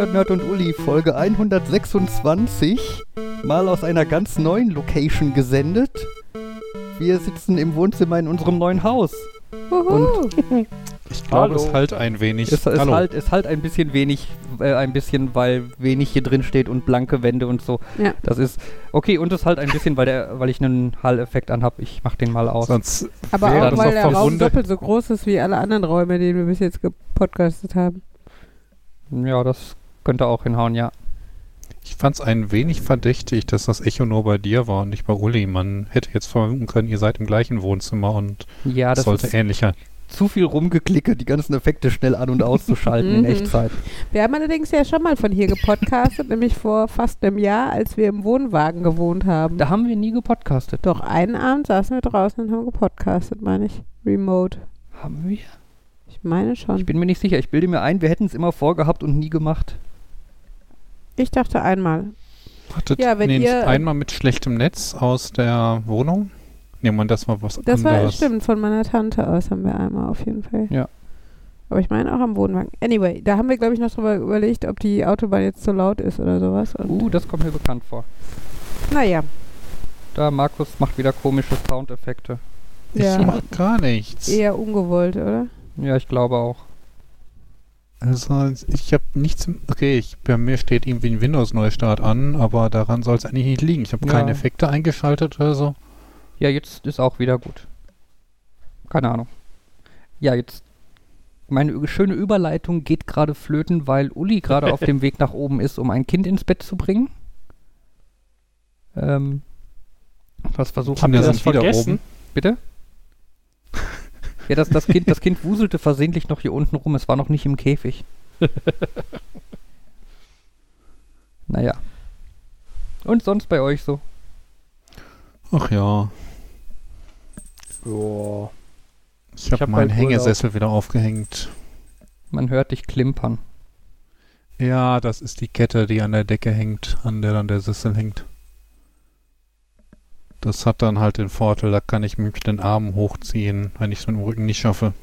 Nerd, Nerd, und Uli, Folge 126, mal aus einer ganz neuen Location gesendet. Wir sitzen im Wohnzimmer in unserem neuen Haus. Und Ich glaube, Hallo. es halt ein wenig. es ist Hallo. halt, ist halt ein bisschen wenig, äh, ein bisschen, weil wenig hier drin steht und blanke Wände und so. Ja. Das ist okay und es ist halt ein bisschen, weil der, weil ich einen Hall-Effekt anhab. Ich mach den mal aus. Sonst Aber auch, weil der Raum doppelt so groß ist wie alle anderen Räume, in denen wir bis jetzt gepodcastet haben. Ja, das könnte auch hinhauen, ja. Ich fand es ein wenig verdächtig, dass das Echo nur bei dir war und nicht bei Uli. Man hätte jetzt vermuten können, ihr seid im gleichen Wohnzimmer und Ja, das sollte ist ähnlicher. zu viel rumgeklicke, die ganzen Effekte schnell an- und auszuschalten in Mhm. Echtzeit. Wir haben allerdings ja schon mal von hier gepodcastet, nämlich vor fast einem Jahr, als wir im Wohnwagen gewohnt haben. Da haben wir nie gepodcastet. Doch einen Abend saßen wir draußen und haben gepodcastet, meine ich. Remote. Haben wir? Ich meine schon. Ich bin mir nicht sicher. Ich bilde mir ein, wir hätten es immer vorgehabt und nie gemacht. Ich dachte einmal. Hattet Ja, wenn ihr- einmal mit schlechtem Netz aus der Wohnung? Nee, man, das war was Das war anderes. stimmt, von meiner Tante aus haben wir einmal auf jeden Fall. Ja. Aber ich meine auch am Wohnwagen. Anyway, da haben wir, glaube ich, noch drüber überlegt, ob die Autobahn jetzt zu laut ist oder sowas. Und Uh, das kommt mir bekannt vor. naja, Da Markus macht wieder komische Soundeffekte. Ich Ja. mach gar nichts. eher ungewollt, oder? Ja, ich glaube auch. Also, ich habe nichts. Okay, ich, bei mir steht irgendwie ein Windows-Neustart an, aber daran soll es eigentlich nicht liegen. Ich habe Ja. keine Effekte eingeschaltet oder so. Ja, jetzt ist auch wieder gut. Keine Ahnung. Ja, jetzt. Meine schöne Überleitung geht gerade flöten, weil Uli gerade auf dem Weg nach oben ist, um ein Kind ins Bett zu bringen. Ähm, was ihr sind das wieder vergessen? oben. Bitte? Ja, das, das, kind, das Kind wuselte versehentlich noch hier unten rum. Es war noch nicht im Käfig. naja. Und sonst bei euch so? Ach ja. Ja. Ich habe hab meinen bald Hängesessel wieder aufgehängt. Man hört dich klimpern. Ja, das ist die Kette, die an der Decke hängt, an der dann der Sessel hängt. Das hat dann halt den Vorteil, da kann ich mich mit den Armen hochziehen, wenn ich es mit dem Rücken nicht schaffe.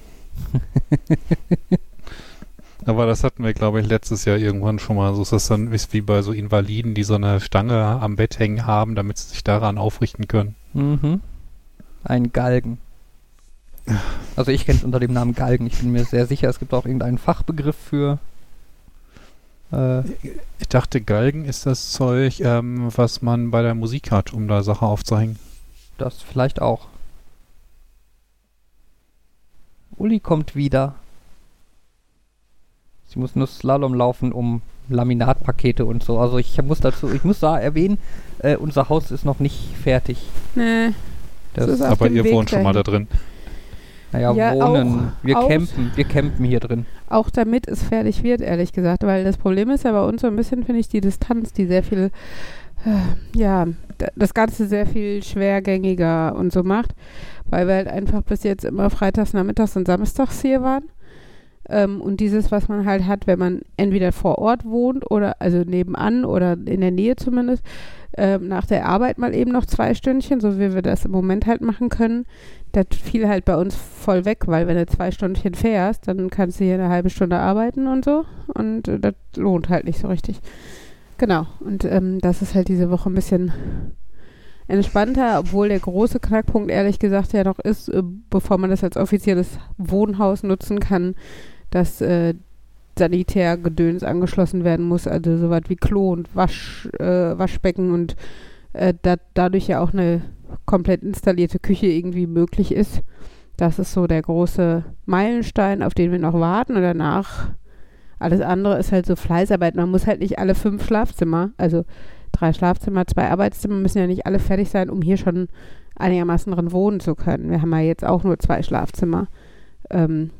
Aber das hatten wir, glaube ich, letztes Jahr irgendwann schon mal. So ist das dann ist wie bei so Invaliden, die so eine Stange am Bett hängen haben, damit sie sich daran aufrichten können. Mhm. Ein Galgen. Also ich kenne es unter dem Namen Galgen. Ich bin mir sehr sicher, es gibt auch irgendeinen Fachbegriff für. Äh, Ich dachte, Galgen ist das Zeug, ähm, was man bei der Musik hat, um da Sachen aufzuhängen. das vielleicht auch. Uli kommt wieder. Sie muss nur Slalom laufen um Laminatpakete und so. Also ich muss dazu, ich muss da erwähnen, äh, unser Haus ist noch nicht fertig. Nee. Das, ist auf Aber ihr Weg wohnt schon mal da dahin. drin. naja, Ja, wohnen. auch- wir auch- campen, wir campen hier drin. Auch damit es fertig wird, ehrlich gesagt. Weil das Problem ist ja bei uns so ein bisschen, finde ich, die Distanz, die sehr viel, äh, ja, das Ganze sehr viel schwergängiger und so macht. Weil wir halt einfach bis jetzt immer freitags, nachmittags und samstags hier waren. Ähm, und dieses, was man halt hat, wenn man entweder vor Ort wohnt oder also nebenan oder in der Nähe zumindest, ähm, nach der Arbeit mal eben noch zwei Stündchen, so wie wir das im Moment halt machen können, das fiel halt bei uns voll weg, weil wenn du zwei Stündchen fährst, dann kannst du hier eine halbe Stunde arbeiten und so und äh, das lohnt halt nicht so richtig. Genau, und ähm, das ist halt diese Woche ein bisschen entspannter, obwohl der große Knackpunkt ehrlich gesagt ja noch ist, äh, bevor man das als offizielles Wohnhaus nutzen kann, dass äh, Sanitärgedöns angeschlossen werden muss, also sowas wie Klo und Wasch, äh, Waschbecken und äh, da, dadurch ja auch eine komplett installierte Küche irgendwie möglich ist. Das ist so der große Meilenstein, auf den wir noch warten und danach alles andere ist halt so Fleißarbeit. Man muss halt nicht alle fünf Schlafzimmer, also drei Schlafzimmer, zwei Arbeitszimmer müssen ja nicht alle fertig sein, um hier schon einigermaßen drin wohnen zu können. Wir haben ja jetzt auch nur zwei Schlafzimmer ähm,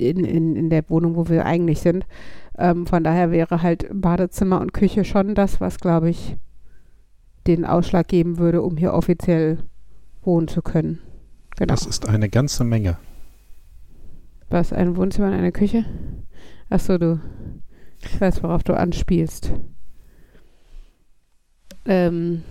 in, in, in der Wohnung, wo wir eigentlich sind. Ähm, von daher wäre halt Badezimmer und Küche schon das, was, glaube ich, den Ausschlag geben würde, um hier offiziell wohnen zu können. Genau. Das ist eine ganze Menge. Was, ein Wohnzimmer und eine Küche? Achso, du. Ich weiß, worauf du anspielst. Ähm,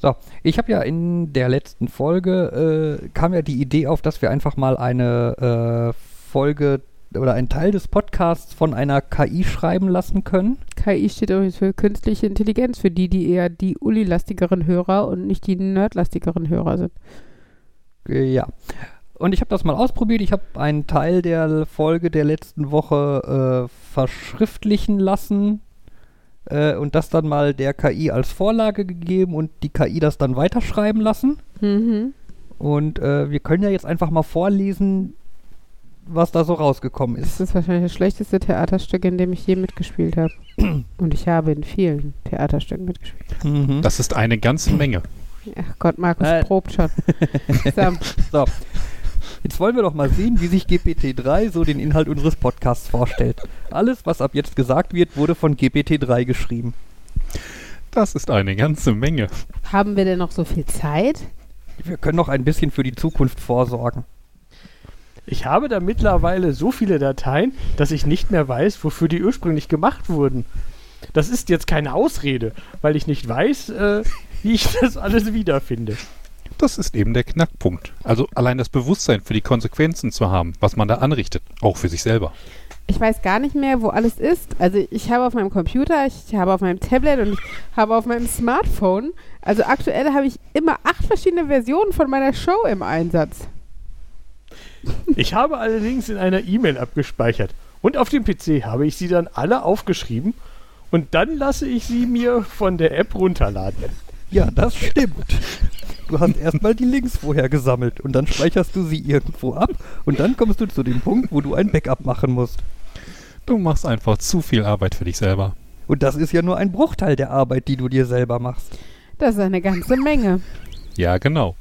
So, ich habe ja in der letzten Folge, äh, kam ja die Idee auf, dass wir einfach mal eine äh, Folge oder einen Teil des Podcasts von einer KI schreiben lassen können. KI steht übrigens für künstliche Intelligenz, für die, die eher die Uli-lastigeren Hörer und nicht die Nerd-lastigeren Hörer sind. Äh, Ja. Und ich habe das mal ausprobiert. Ich habe einen Teil der Folge der letzten Woche äh, verschriftlichen lassen äh, und das dann mal der KI als Vorlage gegeben und die KI das dann weiterschreiben lassen. Mhm. Und äh, wir können ja jetzt einfach mal vorlesen, was da so rausgekommen ist. Das ist wahrscheinlich das schlechteste Theaterstück, in dem ich je mitgespielt habe. Und ich habe in vielen Theaterstücken mitgespielt. Mhm. Das ist eine ganze Menge. Ach Gott, Markus Äh. probt schon. so, So. Jetzt wollen wir doch mal sehen, wie sich GPT-3 so den Inhalt unseres Podcasts vorstellt. Alles, was ab jetzt gesagt wird, wurde von GPT-3 geschrieben. Das ist eine ganze Menge. haben wir denn noch so viel Zeit? Wir können noch ein bisschen für die Zukunft vorsorgen. Ich habe da mittlerweile so viele Dateien, dass ich nicht mehr weiß, wofür die ursprünglich gemacht wurden. Das ist jetzt keine Ausrede, weil ich nicht weiß, äh, wie ich das alles wiederfinde. Das ist eben der Knackpunkt. Also allein das Bewusstsein für die Konsequenzen zu haben, was man da anrichtet, auch für sich selber. Ich weiß gar nicht mehr, wo alles ist. Also ich habe auf meinem Computer, ich habe auf meinem Tablet und ich habe auf meinem Smartphone. Also aktuell habe ich immer acht verschiedene Versionen von meiner Show im Einsatz. Ich habe allerdings in einer E-Mail abgespeichert und auf dem PC habe ich sie dann alle aufgeschrieben und dann lasse ich sie mir von der App runterladen. Ja, das stimmt. Du hast erstmal die Links vorher gesammelt und dann speicherst du sie irgendwo ab und dann kommst du zu dem Punkt, wo du ein Backup machen musst. Du machst einfach zu viel Arbeit für dich selber. Und das ist ja nur ein Bruchteil der Arbeit, die du dir selber machst. Das ist eine ganze Menge. Ja, genau.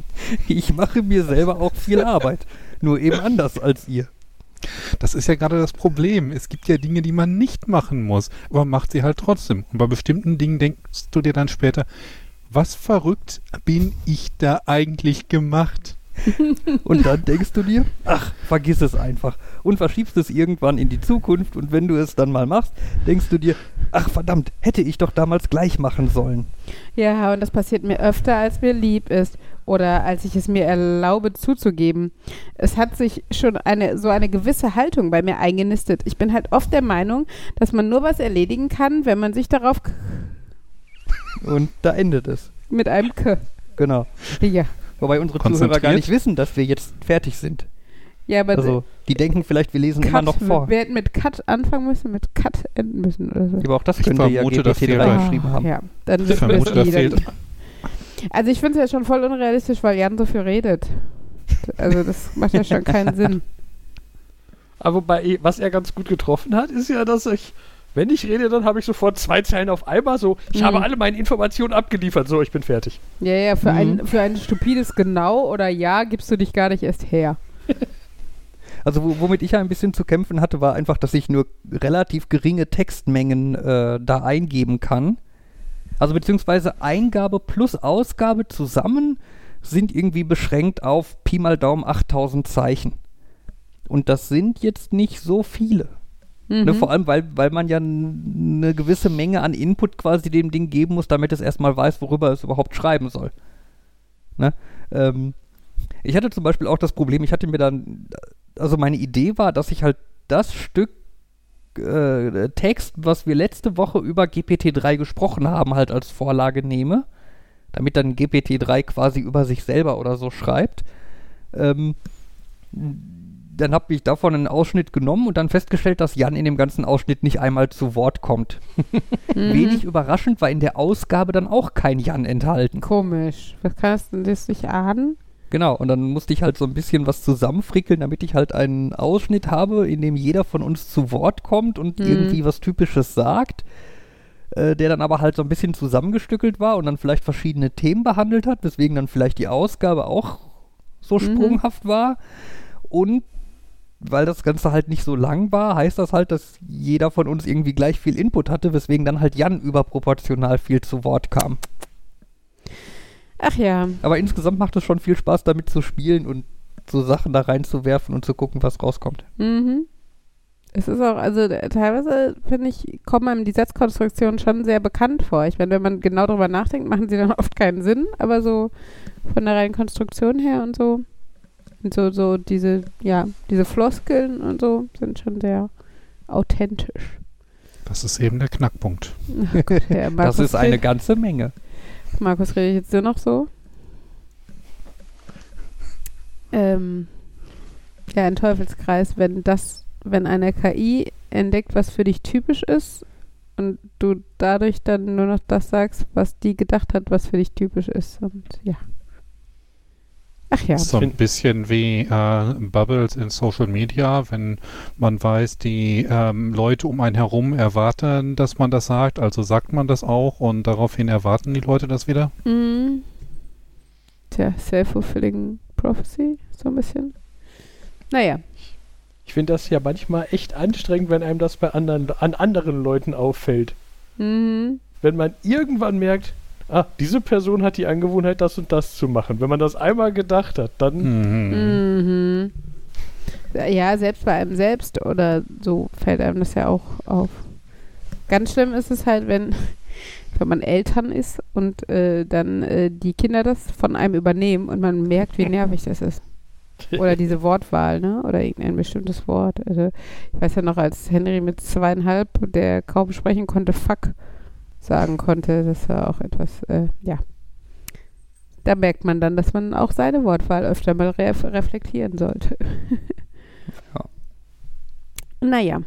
Ich mache mir selber auch viel Arbeit. Nur eben anders als ihr. Das ist ja gerade das Problem. Es gibt ja Dinge, die man nicht machen muss, aber man macht sie halt trotzdem. Und bei bestimmten Dingen denkst du dir dann später, was verrückt bin ich da eigentlich gemacht? Und dann denkst du dir, ach, vergiss es einfach. Und verschiebst es irgendwann in die Zukunft. Und wenn du es dann mal machst, denkst du dir, ach verdammt, hätte ich doch damals gleich machen sollen. Ja, und das passiert mir öfter, als mir lieb ist oder als ich es mir erlaube zuzugeben. Es hat sich schon eine so eine gewisse Haltung bei mir eingenistet. Ich bin halt oft der Meinung, dass man nur was erledigen kann, wenn man sich darauf Und da endet es. mit einem K. Genau. Ja. Wobei unsere Zuhörer gar nicht wissen, dass wir jetzt fertig sind. Ja, aber Also, die denken vielleicht, wir lesen Cut, immer noch vor. Wir hätten mit Cut anfangen müssen, mit Cut enden müssen oder so. Aber auch das könnte ja vermute, da fehlt GPT-3 ein- geschrieben haben. Ja, dann Ich wissen wir vermute, es da nie. fehlt. Also ich finde es ja schon voll unrealistisch, weil Jan so viel redet. Also das macht ja schon keinen Sinn. Aber wobei, was er ganz gut getroffen hat, ist ja, dass ich, wenn ich rede, dann habe ich sofort zwei Zeilen auf einmal. So, ich Mhm. habe alle meine Informationen abgeliefert. So, ich bin fertig. Ja, ja, für, Mhm. ein, für ein stupides Genau oder Ja gibst du dich gar nicht erst her. Also wo, womit ich ja ein bisschen zu kämpfen hatte, war einfach, dass ich nur relativ geringe Textmengen äh, da eingeben kann. Also beziehungsweise Eingabe plus Ausgabe zusammen sind irgendwie beschränkt auf Pi mal Daumen 8000 Zeichen. Und das sind jetzt nicht so viele. Mhm. Ne, vor allem, weil, weil man ja eine gewisse Menge an Input quasi dem Ding geben muss, damit es erstmal weiß, worüber es überhaupt schreiben soll. Ne? Ähm, ich hatte zum Beispiel auch das Problem, ich hatte mir dann, also meine Idee war, dass ich halt das Stück äh, Text, was wir letzte Woche über GPT-3 gesprochen haben, halt als Vorlage nehme, damit dann GPT-3 quasi über sich selber oder so schreibt. Ähm, dann habe ich davon einen Ausschnitt genommen und dann festgestellt, dass Jan in dem ganzen Ausschnitt nicht einmal zu Wort kommt. Mhm. Wenig überraschend war in der Ausgabe dann auch kein Jan enthalten. Komisch. Was kannst du das nicht ahnen? Genau, und dann musste ich halt so ein bisschen was zusammenfrickeln, damit ich halt einen Ausschnitt habe, in dem jeder von uns zu Wort kommt und Mhm. irgendwie was Typisches sagt, äh, der dann aber halt so ein bisschen zusammengestückelt war und dann vielleicht verschiedene Themen behandelt hat, weswegen dann vielleicht die Ausgabe auch so Mhm. sprunghaft war. Und weil das Ganze halt nicht so lang war, heißt das halt, dass jeder von uns irgendwie gleich viel Input hatte, weswegen dann halt Jan überproportional viel zu Wort kam. Ach ja. Aber insgesamt macht es schon viel Spaß, damit zu spielen und so Sachen da reinzuwerfen und zu gucken, was rauskommt. Mhm. Es ist auch, also äh, teilweise finde ich, kommen einem die Satzkonstruktionen schon sehr bekannt vor. Ich meine, wenn man genau drüber nachdenkt, machen sie dann oft keinen Sinn, aber so von der reinen Konstruktion her und so. Und so, so diese, ja, diese Floskeln und so sind schon sehr authentisch. Das ist eben der Knackpunkt. Ach Gott, Herr Markus, das ist eine ganze Menge. Markus, rede ich jetzt nur noch so? Ähm, ja, ein Teufelskreis, wenn das, wenn eine KI entdeckt, was für dich typisch ist und du dadurch dann nur noch das sagst, was die gedacht hat, was für dich typisch ist. Und ja. Ach ja. So ein bisschen wie äh, Bubbles in Social Media, wenn man weiß, die ähm, Leute um einen herum erwarten, dass man das sagt, also sagt man das auch und daraufhin erwarten die Leute das wieder. Mhm. Tja, self-fulfilling prophecy, so ein bisschen. Naja. Ich finde das ja manchmal echt anstrengend, wenn einem das bei anderen, an anderen Leuten auffällt. Mhm. Wenn man irgendwann merkt, ah, diese Person hat die Angewohnheit, das und das zu machen. Wenn man das einmal gedacht hat, dann Mhm. Mhm. Ja, selbst bei einem selbst oder so fällt einem das ja auch auf. Ganz schlimm ist es halt, wenn, wenn man Eltern ist und äh, dann äh, die Kinder das von einem übernehmen und man merkt, wie nervig das ist. Oder diese Wortwahl, ne? Oder irgendein bestimmtes Wort. Also, ich weiß ja noch, als Henry mit zweieinhalb, der kaum sprechen konnte, fuck sagen konnte, das war auch etwas, äh, ja. Da merkt man dann, dass man auch seine Wortwahl öfter mal ref reflektieren sollte. Ja. Naja.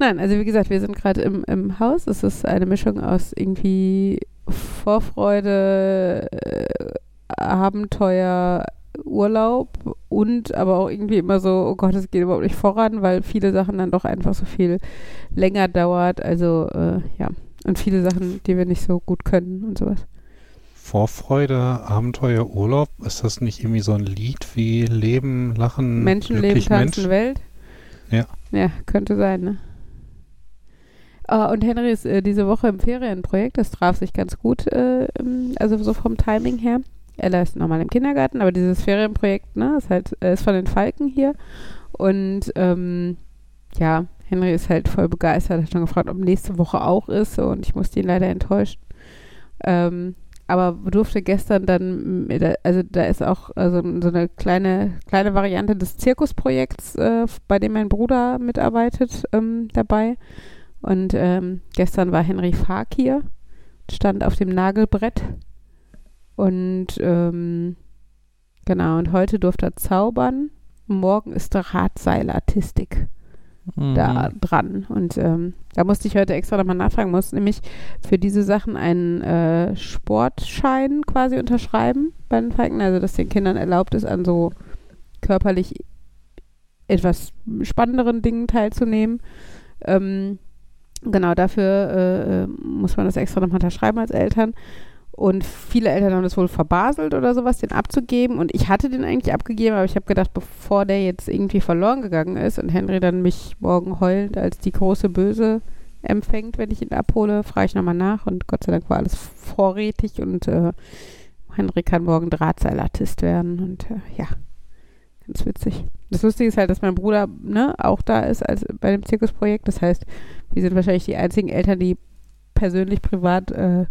Nein, also wie gesagt, wir sind gerade im, im Haus. Es ist eine Mischung aus irgendwie Vorfreude, äh, Abenteuer, Urlaub und aber auch irgendwie immer so, oh Gott, es geht überhaupt nicht voran, weil viele Sachen dann doch einfach so viel länger dauert. Also äh, ja, und viele Sachen, die wir nicht so gut können und sowas. Vorfreude, Abenteuer, Urlaub, ist das nicht irgendwie so ein Lied wie Leben, Lachen, Menschen leben, tanzen, Mensch? Welt. Ja. Ja, könnte sein, ne? Ah, und Henry ist äh, diese Woche im Ferienprojekt, das traf sich ganz gut, äh, also so vom Timing her. Ella ist normal im Kindergarten, aber dieses Ferienprojekt, ne, ist halt, ist von den Falken hier. Und ähm, ja, Henry ist halt voll begeistert, hat schon gefragt, ob nächste Woche auch ist und ich musste ihn leider enttäuschen. Ähm, aber durfte gestern dann, da- also da ist auch also so eine kleine, kleine Variante des Zirkusprojekts, äh, bei dem mein Bruder mitarbeitet, ähm, dabei. Und ähm, gestern war Henry Fark hier, stand auf dem Nagelbrett. Und ähm, genau, und heute durfte er zaubern. Morgen ist der Drahtseilartistik da Mhm. dran. Und ähm, da musste ich heute extra nochmal nachfragen, muss nämlich für diese Sachen einen äh, Sportschein quasi unterschreiben bei den Falken, also dass den Kindern erlaubt ist, an so körperlich etwas spannenderen Dingen teilzunehmen. Ähm, genau, dafür äh, äh, muss man das extra nochmal unterschreiben als Eltern. Und viele Eltern haben das wohl verbaselt oder sowas, den abzugeben. Und ich hatte den eigentlich abgegeben, aber ich habe gedacht, bevor der jetzt irgendwie verloren gegangen ist und Henry dann mich morgen heulend als die große Böse empfängt, wenn ich ihn abhole, frage ich nochmal nach. Und Gott sei Dank war alles vorrätig und äh, Henry kann morgen Drahtseilartist werden. Und äh, ja, ganz witzig. Das Lustige ist halt, dass mein Bruder ne, auch da ist als bei dem Zirkusprojekt. Das heißt, wir sind wahrscheinlich die einzigen Eltern, die persönlich privat äh,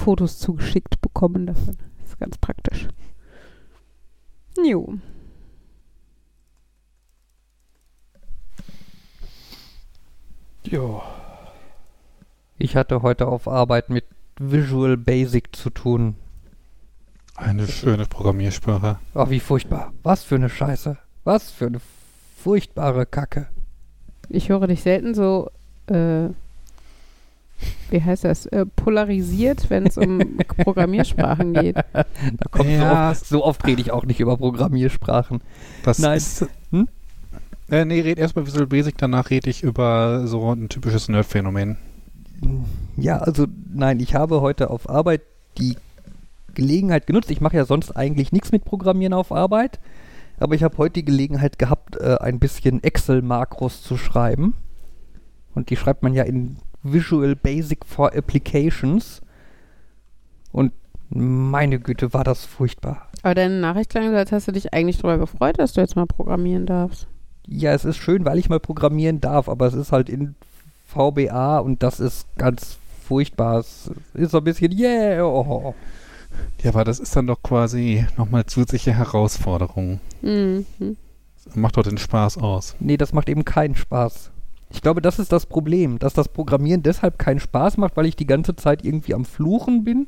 Fotos zugeschickt bekommen davon. Das ist ganz praktisch. Jo. ja. Ich hatte heute auf Arbeit mit Visual Basic zu tun. Eine schöne Programmiersprache. Ach, wie furchtbar. Was für eine Scheiße. Was für eine furchtbare Kacke. Ich höre dich selten so, äh, wie heißt das, äh, polarisiert, wenn es um Programmiersprachen geht. Da kommt Ja. so, oft, so oft rede ich auch nicht über Programmiersprachen. Das Nein. ist. Hm? Äh, nee, red erst mal Visual Basic, danach rede ich über so ein typisches Nerd-Phänomen. Ja, also nein, ich habe heute auf Arbeit die Gelegenheit genutzt. Ich mache ja sonst eigentlich nichts mit Programmieren auf Arbeit, aber ich habe heute die Gelegenheit gehabt, äh, ein bisschen Excel-Makros zu schreiben. Und die schreibt man ja in Visual Basic for Applications. Und meine Güte, war das furchtbar. Aber deine Nachricht klang als hast du dich eigentlich darüber gefreut, dass du jetzt mal programmieren darfst. Ja, es ist schön, weil ich mal programmieren darf, aber es ist halt in VBA und das ist ganz furchtbar. Es ist so ein bisschen, yeah, oh. Ja, aber das ist dann doch quasi nochmal zusätzliche Herausforderung. Mhm. Macht doch den Spaß aus. Nee, das macht eben keinen Spaß. Ich glaube, das ist das Problem, dass das Programmieren deshalb keinen Spaß macht, weil ich die ganze Zeit irgendwie am Fluchen bin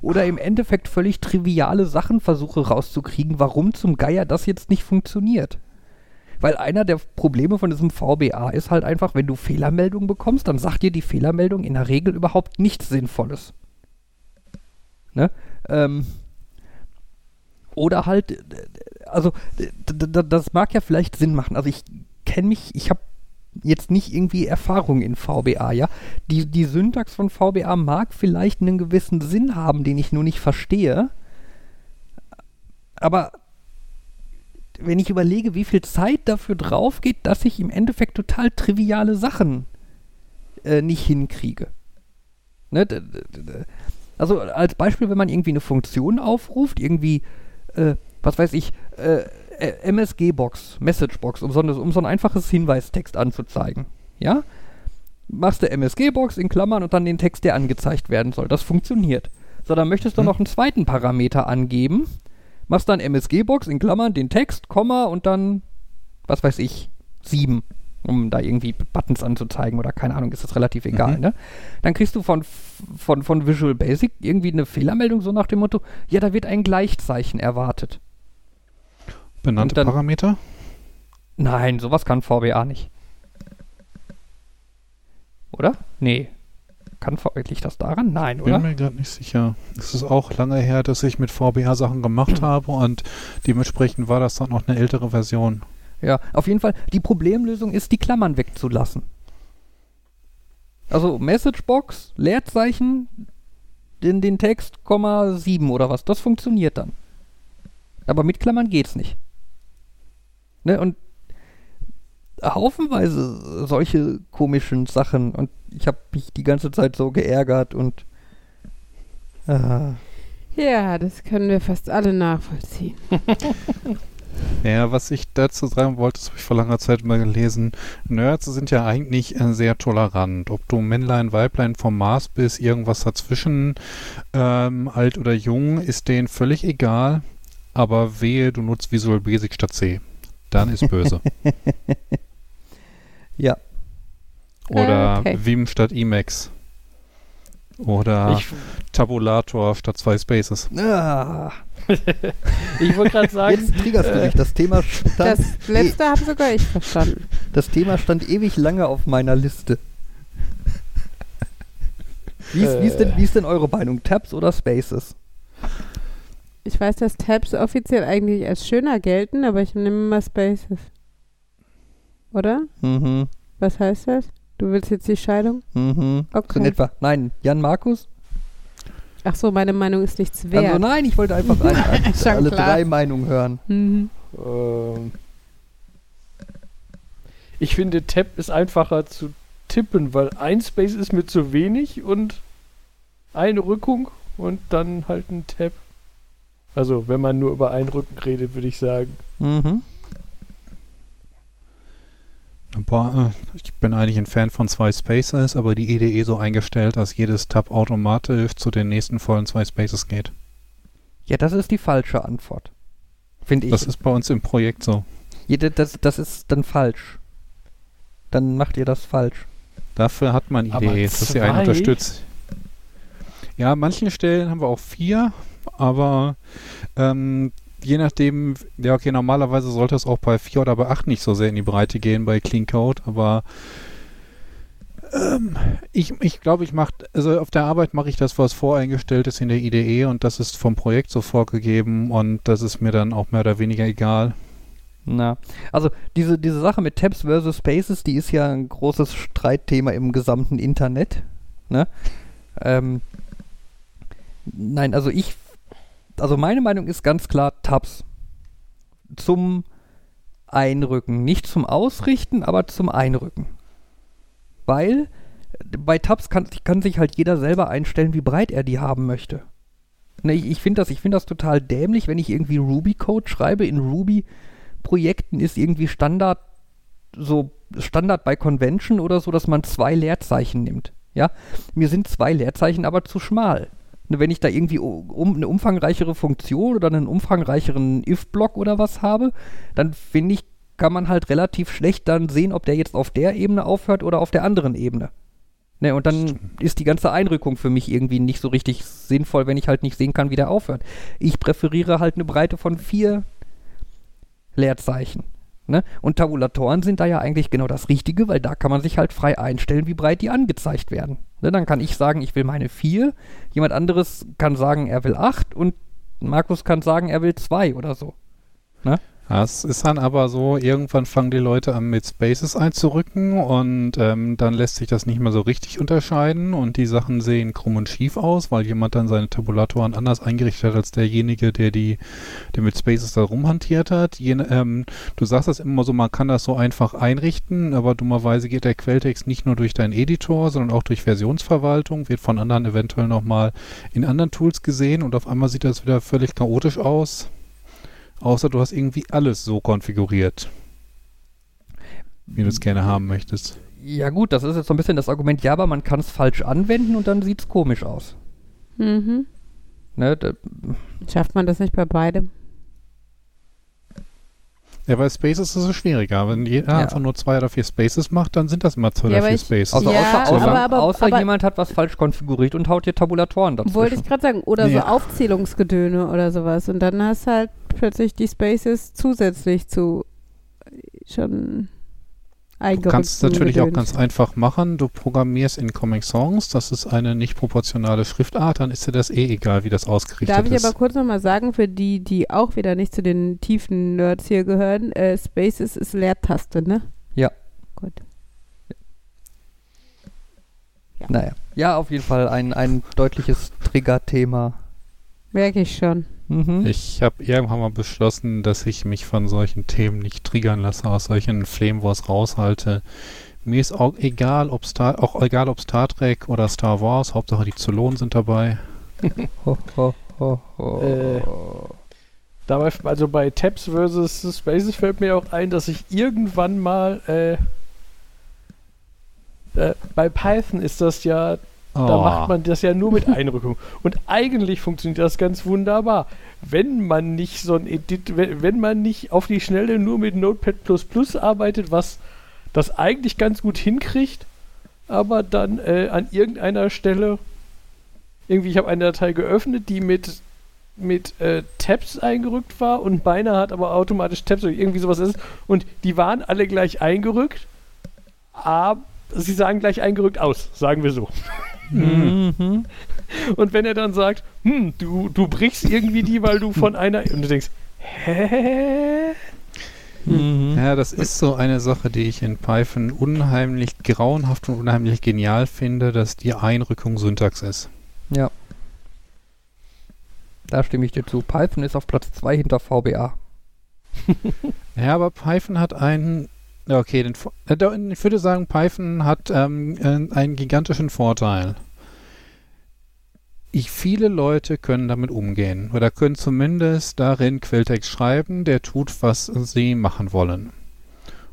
oder im Endeffekt völlig triviale Sachen versuche rauszukriegen, warum zum Geier das jetzt nicht funktioniert. Weil einer der Probleme von diesem VBA ist halt einfach, wenn du Fehlermeldungen bekommst, dann sagt dir die Fehlermeldung in der Regel überhaupt nichts Sinnvolles. Ne? Ähm, oder halt, äh, also das mag ja vielleicht Sinn machen. Also ich kenne mich, ich habe jetzt nicht irgendwie Erfahrung in VBA, ja. Die, die Syntax von VBA mag vielleicht einen gewissen Sinn haben, den ich nur nicht verstehe. Aber wenn ich überlege, wie viel Zeit dafür drauf geht, dass ich im Endeffekt total triviale Sachen äh, nicht hinkriege. Ne? Also als Beispiel, wenn man irgendwie eine Funktion aufruft, irgendwie, äh, was weiß ich, äh, MSG-Box, Message-Box, um so, um so ein einfaches Hinweistext anzuzeigen. Ja? Machst du MSG-Box in Klammern und dann den Text, der angezeigt werden soll. Das funktioniert. So, dann möchtest du Hm. noch einen zweiten Parameter angeben. Machst dann MSG-Box in Klammern, den Text, Komma und dann, was weiß ich, 7, um da irgendwie Buttons anzuzeigen oder keine Ahnung, ist das relativ egal, Mhm. ne? Dann kriegst du von, von, von Visual Basic irgendwie eine Fehlermeldung so nach dem Motto, ja, da wird ein Gleichzeichen erwartet. Benannte dann- Parameter? Nein, sowas kann VBA nicht. Oder? Nee. Kann VBA, liegt das daran? Nein, Bin oder? mir gerade nicht sicher. Es ist auch lange her, dass ich mit VBA Sachen gemacht habe und dementsprechend war das dann noch eine ältere Version. Ja, auf jeden Fall, die Problemlösung ist, die Klammern wegzulassen. Also Messagebox, Leerzeichen, den, den Text, Komma 7 oder was, das funktioniert dann. Aber mit Klammern geht's nicht. Ne, und haufenweise solche komischen Sachen und ich habe mich die ganze Zeit so geärgert und äh, Ja, das können wir fast alle nachvollziehen. Ja, was ich dazu sagen wollte, das habe ich vor langer Zeit mal gelesen. Nerds sind ja eigentlich äh, sehr tolerant. Ob du Männlein, Weiblein vom Mars bist, irgendwas dazwischen, ähm, alt oder jung, ist denen völlig egal. Aber wehe, du nutzt Visual Basic statt C. Dann ist böse. ja. Oder Okay. Vim statt Emacs. Oder Ich, Tabulator statt zwei Spaces. Ah, ich wollte gerade sagen, jetzt triggerst du mich. Das Thema stand Das letzte habe sogar ich verstanden. Das Thema stand ewig lange auf meiner Liste. Wie ist, wie, ist denn, wie ist denn eure Meinung? Tabs oder Spaces? Ich weiß, dass Tabs offiziell eigentlich als schöner gelten, aber ich nehme immer Spaces. Oder? Mhm. Was heißt das? Du willst jetzt die Scheidung? Mhm. So in Okay. etwa. Nein, Jan Markus? Ach so, meine Meinung ist nichts wert. Also nein, ich wollte einfach ein, ein, alle klar. drei Meinungen hören. Mhm. ähm, ich finde, Tab ist einfacher zu tippen, weil ein Space ist mir zu wenig und eine Rückung und dann halt ein Tab. Also, wenn man nur über einen Rücken redet, würde ich sagen. Mhm. Aber äh, ich bin eigentlich ein Fan von zwei Spaces, aber die IDE so eingestellt, dass jedes Tab automatisch zu den nächsten vollen zwei Spaces geht. Ja, das ist die falsche Antwort. Finde ich. Das ist bei uns im Projekt so. Jede, das, das ist dann falsch. Dann macht ihr das falsch. Dafür hat man Aber IDE, dass sie einen unterstützt. Ja, an manchen Stellen haben wir auch vier, aber ähm, je nachdem, ja okay, normalerweise sollte es auch bei vier oder bei acht nicht so sehr in die Breite gehen bei Clean Code, aber ähm, ich ich glaube, ich mache, also auf der Arbeit mache ich das, was voreingestellt ist in der IDE und das ist vom Projekt so vorgegeben und das ist mir dann auch mehr oder weniger egal. Na, also diese, diese Sache mit Tabs versus Spaces, die ist ja ein großes Streitthema im gesamten Internet. Ne? Ähm, nein, also ich, also meine Meinung ist ganz klar Tabs. Zum Einrücken. Nicht zum Ausrichten, aber zum Einrücken. Weil bei Tabs kann, kann sich halt jeder selber einstellen, wie breit er die haben möchte. Ne, ich ich finde das, find das total dämlich, wenn ich irgendwie Ruby-Code schreibe. In Ruby-Projekten ist irgendwie Standard, so Standard bei Convention oder so, dass man zwei Leerzeichen nimmt. Ja, mir sind zwei Leerzeichen aber zu schmal. Wenn ich da irgendwie um, eine umfangreichere Funktion oder einen umfangreicheren if-Block oder was habe, dann finde ich, kann man halt relativ schlecht dann sehen, ob der jetzt auf der Ebene aufhört oder auf der anderen Ebene. Ne, und dann ist die ganze Einrückung für mich irgendwie nicht so richtig sinnvoll, wenn ich halt nicht sehen kann, wie der aufhört. Ich präferiere halt eine Breite von vier Leerzeichen. Ne? Und Tabulatoren sind da ja eigentlich genau das Richtige, weil da kann man sich halt frei einstellen, wie breit die angezeigt werden. Ne? Dann kann ich sagen, ich will meine vier, jemand anderes kann sagen, er will acht und Markus kann sagen, er will zwei oder so. Das ist dann aber so, irgendwann fangen die Leute an mit Spaces einzurücken und ähm, dann lässt sich das nicht mehr so richtig unterscheiden und die Sachen sehen krumm und schief aus, weil jemand dann seine Tabulatoren anders eingerichtet hat als derjenige, der die, der mit Spaces da rumhantiert hat. Je, ähm, du sagst das immer so, man kann das so einfach einrichten, aber dummerweise geht der Quelltext nicht nur durch deinen Editor, sondern auch durch Versionsverwaltung, wird von anderen eventuell nochmal in anderen Tools gesehen und auf einmal sieht das wieder völlig chaotisch aus. Außer du hast irgendwie alles so konfiguriert, wie du es gerne haben möchtest. Ja gut, das ist jetzt so ein bisschen das Argument, ja, aber man kann es falsch anwenden und dann sieht es komisch aus. Mhm. Ne? Da, Schafft man das nicht bei beidem? Ja, bei Spaces ist es schwieriger. Wenn jeder Ja. einfach nur zwei oder vier Spaces macht, dann sind das immer zwei Ja, oder vier ich- Spaces. also Ja, außer, außer, aber- aber- außer aber- jemand hat was falsch konfiguriert und haut dir Tabulatoren dazwischen. Wollte ich gerade sagen. Oder Ja. so Aufzählungsgedöne oder sowas. Und dann hast du halt plötzlich die Spaces zusätzlich zu schon Du kannst es natürlich auch ganz einfach machen. Du programmierst in Comic Songs, das ist eine nicht proportionale Schriftart, dann ist dir das eh egal, wie das ausgerichtet Darf ich ist. aber kurz nochmal sagen, für die, die auch wieder nicht zu den tiefen Nerds hier gehören, äh, Spaces ist Leertaste, ne? Ja. Gut. Naja. Ja, auf jeden Fall ein, ein deutliches Trigger-Thema. Merke ich schon. Mhm. Ich habe irgendwann mal beschlossen, dass ich mich von solchen Themen nicht triggern lasse, aus solchen Flame Wars raushalte. Mir ist auch egal, ob Star, auch egal, ob Star Trek oder Star Wars, Hauptsache die Zylonen sind dabei. Ho, ho, ho, ho. Äh. Dabei, also bei Tabs versus Spaces fällt mir auch ein, dass ich irgendwann mal äh, äh, bei Python ist das ja, da Oh. macht man das ja nur mit Einrückung. Und eigentlich funktioniert das ganz wunderbar. Wenn man nicht so ein Edit, wenn, wenn man nicht auf die Schnelle nur mit Notepad arbeitet, was das eigentlich ganz gut hinkriegt, aber dann äh, an irgendeiner Stelle irgendwie, ich habe eine Datei geöffnet, die mit mit äh, Tabs eingerückt war und beinahe hat aber automatisch Tabs oder irgendwie sowas ist. Und die waren alle gleich eingerückt, aber sie sahen gleich eingerückt aus, sagen wir so. Mhm. Und wenn er dann sagt, hm, du, du brichst irgendwie die, weil du von einer. Und du denkst, hä? Mhm. Ja, das ist so eine Sache, die ich in Python unheimlich grauenhaft und unheimlich genial finde, dass die Einrückung Syntax ist. Ja. Da stimme ich dir zu. Python ist auf Platz 2 hinter VBA. Ja, aber Python hat einen. Okay, den, äh, ich würde sagen, Python hat ähm, äh, einen gigantischen Vorteil. Ich, viele Leute können damit umgehen oder können zumindest darin Quelltext schreiben, der tut, was sie machen wollen.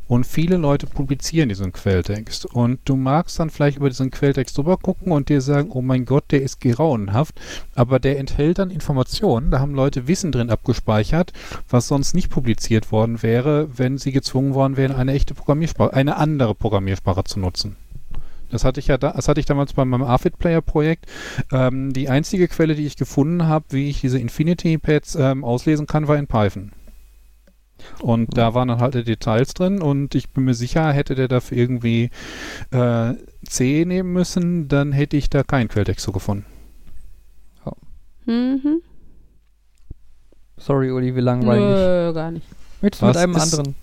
Und viele Leute publizieren diesen Quelltext. Und du magst dann vielleicht über diesen Quelltext drüber gucken und dir sagen, oh mein Gott, der ist grauenhaft. Aber der enthält dann Informationen, da haben Leute Wissen drin abgespeichert, was sonst nicht publiziert worden wäre, wenn sie gezwungen worden wären, eine echte Programmiersprache, eine andere Programmiersprache zu nutzen. Das hatte ich ja da, das hatte ich damals bei meinem AFID Player Projekt. Ähm, die einzige Quelle, die ich gefunden habe, wie ich diese Infinity Pads ähm, auslesen kann, war in Python. Und da waren dann halt die Details drin und ich bin mir sicher, hätte der dafür irgendwie äh, C nehmen müssen, dann hätte ich da keinen Quelltext so gefunden. Mhm. Sorry, Uli, wie langweilig. Nö, gar nicht. Möchtest du Was mit einem anderen?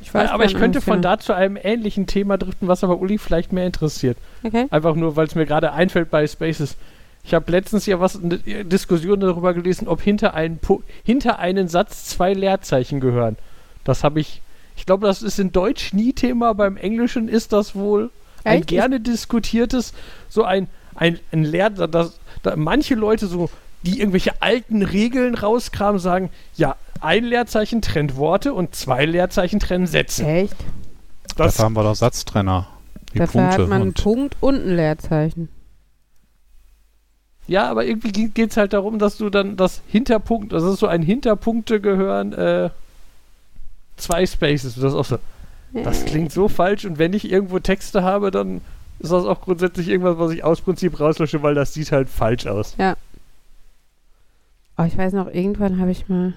Ich aber gar ich könnte von ja. da zu einem ähnlichen Thema driften, was aber Uli vielleicht mehr interessiert. Okay. Einfach nur, weil es mir gerade einfällt bei Spaces. Ich habe letztens ja was eine Diskussion darüber gelesen, ob hinter einen hinter einen Satz zwei Leerzeichen gehören. Das habe ich. Ich glaube, das ist in Deutsch nie Thema. Beim Englischen ist das wohl ein Echt? gerne diskutiertes, so ein ein, ein Leer, das, da manche Leute so, die irgendwelche alten Regeln rauskramen, sagen, ja, ein Leerzeichen trennt Worte und zwei Leerzeichen trennen Sätze. Echt? Das, Dafür haben wir doch Satztrenner. Die Dafür Punkte hat man einen Punkt und ein Leerzeichen. Ja, aber irgendwie geht es halt darum, dass du dann das Hinterpunkt, also so ein Hinterpunkte gehören, äh, zwei Spaces. Das ist auch so. Das klingt so falsch und wenn ich irgendwo Texte habe, dann ist das auch grundsätzlich irgendwas, was ich aus Prinzip rauslösche, weil das sieht halt falsch aus. Ja. Oh, ich weiß noch, irgendwann habe ich mal.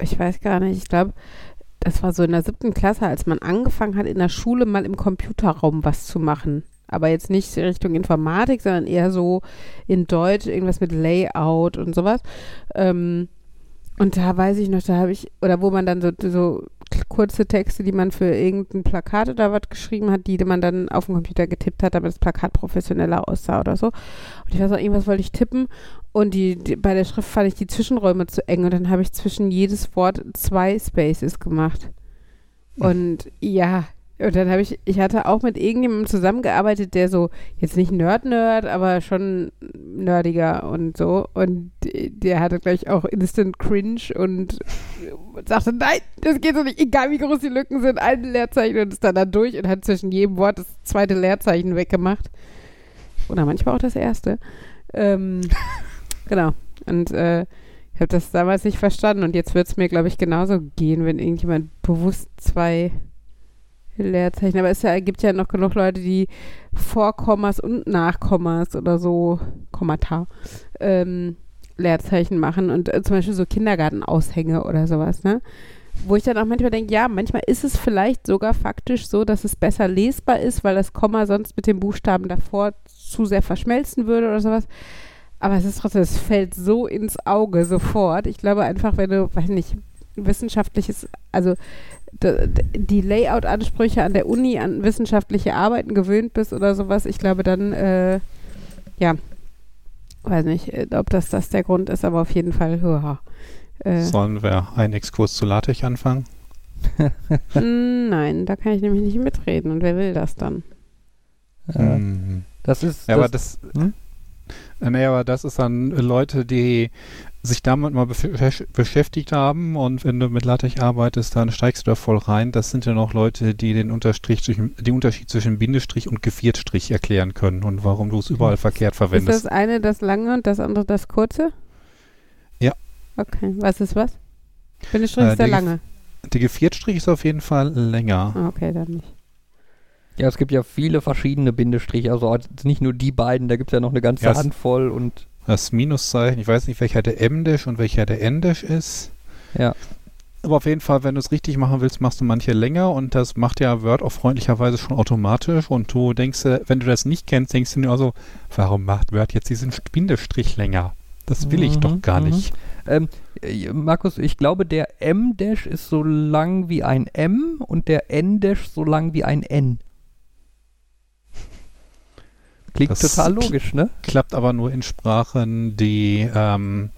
Ich weiß gar nicht, ich glaube, das war so in der siebten Klasse, als man angefangen hat, in der Schule mal im Computerraum was zu machen. Aber jetzt nicht Richtung Informatik, sondern eher so in Deutsch, irgendwas mit Layout und sowas. Ähm, und da weiß ich noch, da habe ich, oder wo man dann so, so kurze Texte, die man für irgendein Plakat oder was geschrieben hat, die man dann auf dem Computer getippt hat, damit das Plakat professioneller aussah oder so. Und ich weiß noch, irgendwas wollte ich tippen und die, die bei der Schrift fand ich die Zwischenräume zu eng und dann habe ich zwischen jedes Wort zwei Spaces gemacht. Und ja, und dann habe ich, ich hatte auch mit irgendjemandem zusammengearbeitet, der so, jetzt nicht Nerd-Nerd, aber schon nerdiger und so. Und der hatte gleich auch Instant Cringe und sagte, nein, das geht so nicht, egal wie groß die Lücken sind, ein Leerzeichen und ist dann da durch und hat zwischen jedem Wort das zweite Leerzeichen weggemacht. Oder manchmal auch das erste. Ähm, genau. Und äh, ich habe das damals nicht verstanden und jetzt wird es mir, glaube ich, genauso gehen, wenn irgendjemand bewusst zwei Leerzeichen. Aber es ja, gibt ja noch genug Leute, die Vorkommas und Nachkommas oder so, Kommata, ähm, Leerzeichen machen und äh, zum Beispiel so Kindergartenaushänge oder sowas, ne? Wo ich dann auch manchmal denke, ja, manchmal ist es vielleicht sogar faktisch so, dass es besser lesbar ist, weil das Komma sonst mit den Buchstaben davor zu sehr verschmelzen würde oder sowas. Aber es ist trotzdem, es fällt so ins Auge sofort. Ich glaube einfach, wenn du, weiß nicht, wissenschaftliches, also die Layout-Ansprüche an der Uni an wissenschaftliche Arbeiten gewöhnt bist oder sowas, ich glaube dann, äh, ja, weiß nicht, äh, ob das das der Grund ist, aber auf jeden Fall höher. Äh, Sollen wir einen Exkurs zu LaTeX anfangen? Hm, nein, da kann ich nämlich nicht mitreden. Und wer will das dann? Ja, hm. Das ist. Ja, das, aber das. Hm? Nee, aber das ist dann Leute, die sich damit mal beschäftigt haben und wenn du mit LaTeX arbeitest, dann steigst du da voll rein. Das sind ja noch Leute, die den Unterstrich, den Unterschied zwischen Bindestrich und Geviertstrich erklären können und warum du es überall verkehrt verwendest. Ist das eine das lange und das andere das kurze? Ja. Okay, was ist was? Bindestrich äh, ist der lange. Der Geviertstrich ist auf jeden Fall länger. Ah, okay, dann nicht. Ja, es gibt ja viele verschiedene Bindestriche, also nicht nur die beiden, da gibt es ja noch eine ganze ja, Handvoll und das Minuszeichen. Ich weiß nicht, welcher der M-Dash und welcher der N-Dash ist. Ja. Aber auf jeden Fall, wenn du es richtig machen willst, machst du manche länger und das macht ja Word auch freundlicherweise schon automatisch und du denkst, wenn du das nicht kennst, denkst du nur so, warum macht Word jetzt diesen Bindestrich länger? Das will ich doch gar mhm. nicht. Ähm, äh, Markus, ich glaube, der M-Dash ist so lang wie ein M und der N-Dash so lang wie ein N. Klingt das total logisch, ne? Klappt aber nur in Sprachen, die ähm,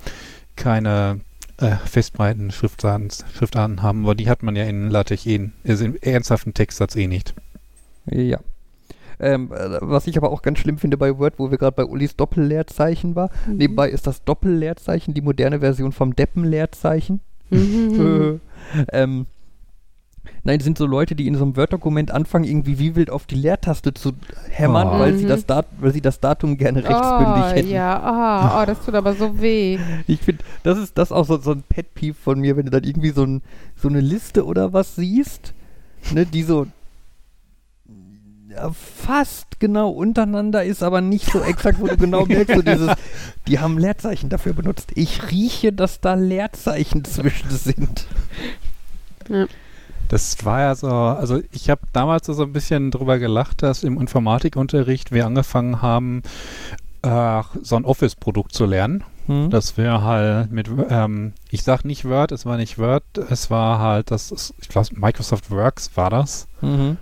keine äh, festbreiten Schriftarten, Schriftarten haben, weil die hat man ja in LaTeX eh, also im ernsthaften Textsatz eh nicht. Ja. Ähm, äh, was ich aber auch ganz schlimm finde bei Word, wo wir gerade bei Ulis Doppelleerzeichen war. Mhm. Nebenbei ist das Doppelleerzeichen die moderne Version vom Deppenleerzeichen. Mhm. ähm, Nein, sind so Leute, die in so einem Word-Dokument anfangen, irgendwie wie wild auf die Leertaste zu hämmern, oh. weil, sie mhm. das weil sie das Datum gerne rechtsbündig oh, hätten. Ja, oh, oh, das tut aber so weh. Ich finde, das ist das auch so, so ein Pet-Peeve von mir, wenn du dann irgendwie so, ein, so eine Liste oder was siehst, ne, die so fast genau untereinander ist, aber nicht so exakt, wo du genau merkst, so dieses, die haben Leerzeichen dafür benutzt. Ich rieche, dass da Leerzeichen zwischen sind. Ja. Das war ja so, also ich habe damals so ein bisschen drüber gelacht, dass im Informatikunterricht wir angefangen haben, äh, so ein Office-Produkt zu lernen. Hm. Das wäre halt mit, ähm, ich sag nicht Word, es war nicht Word, es war halt das, ich glaube Microsoft Works war das. Mhm.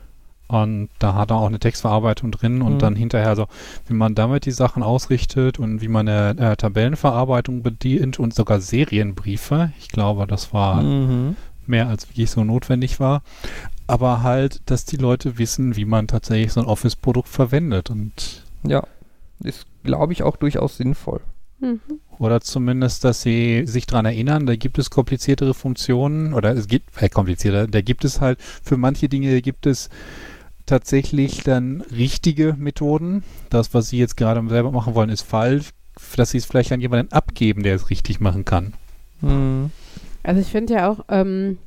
Und da hat er auch eine Textverarbeitung drin und mhm. dann hinterher so, wie man damit die Sachen ausrichtet und wie man eine äh, Tabellenverarbeitung bedient und sogar Serienbriefe. Ich glaube, das war mhm mehr als wirklich so notwendig war. Aber halt, dass die Leute wissen, wie man tatsächlich so ein Office-Produkt verwendet. Und ja, ist, glaube ich, auch durchaus sinnvoll. Mhm. Oder zumindest, dass sie sich daran erinnern, da gibt es kompliziertere Funktionen oder es gibt, äh, komplizierter, da gibt es halt, für manche Dinge gibt es tatsächlich dann richtige Methoden. Das, was Sie jetzt gerade selber machen wollen, ist falsch. Dass Sie es vielleicht an jemanden abgeben, der es richtig machen kann. Hm. Also ich finde ja auch, ähm,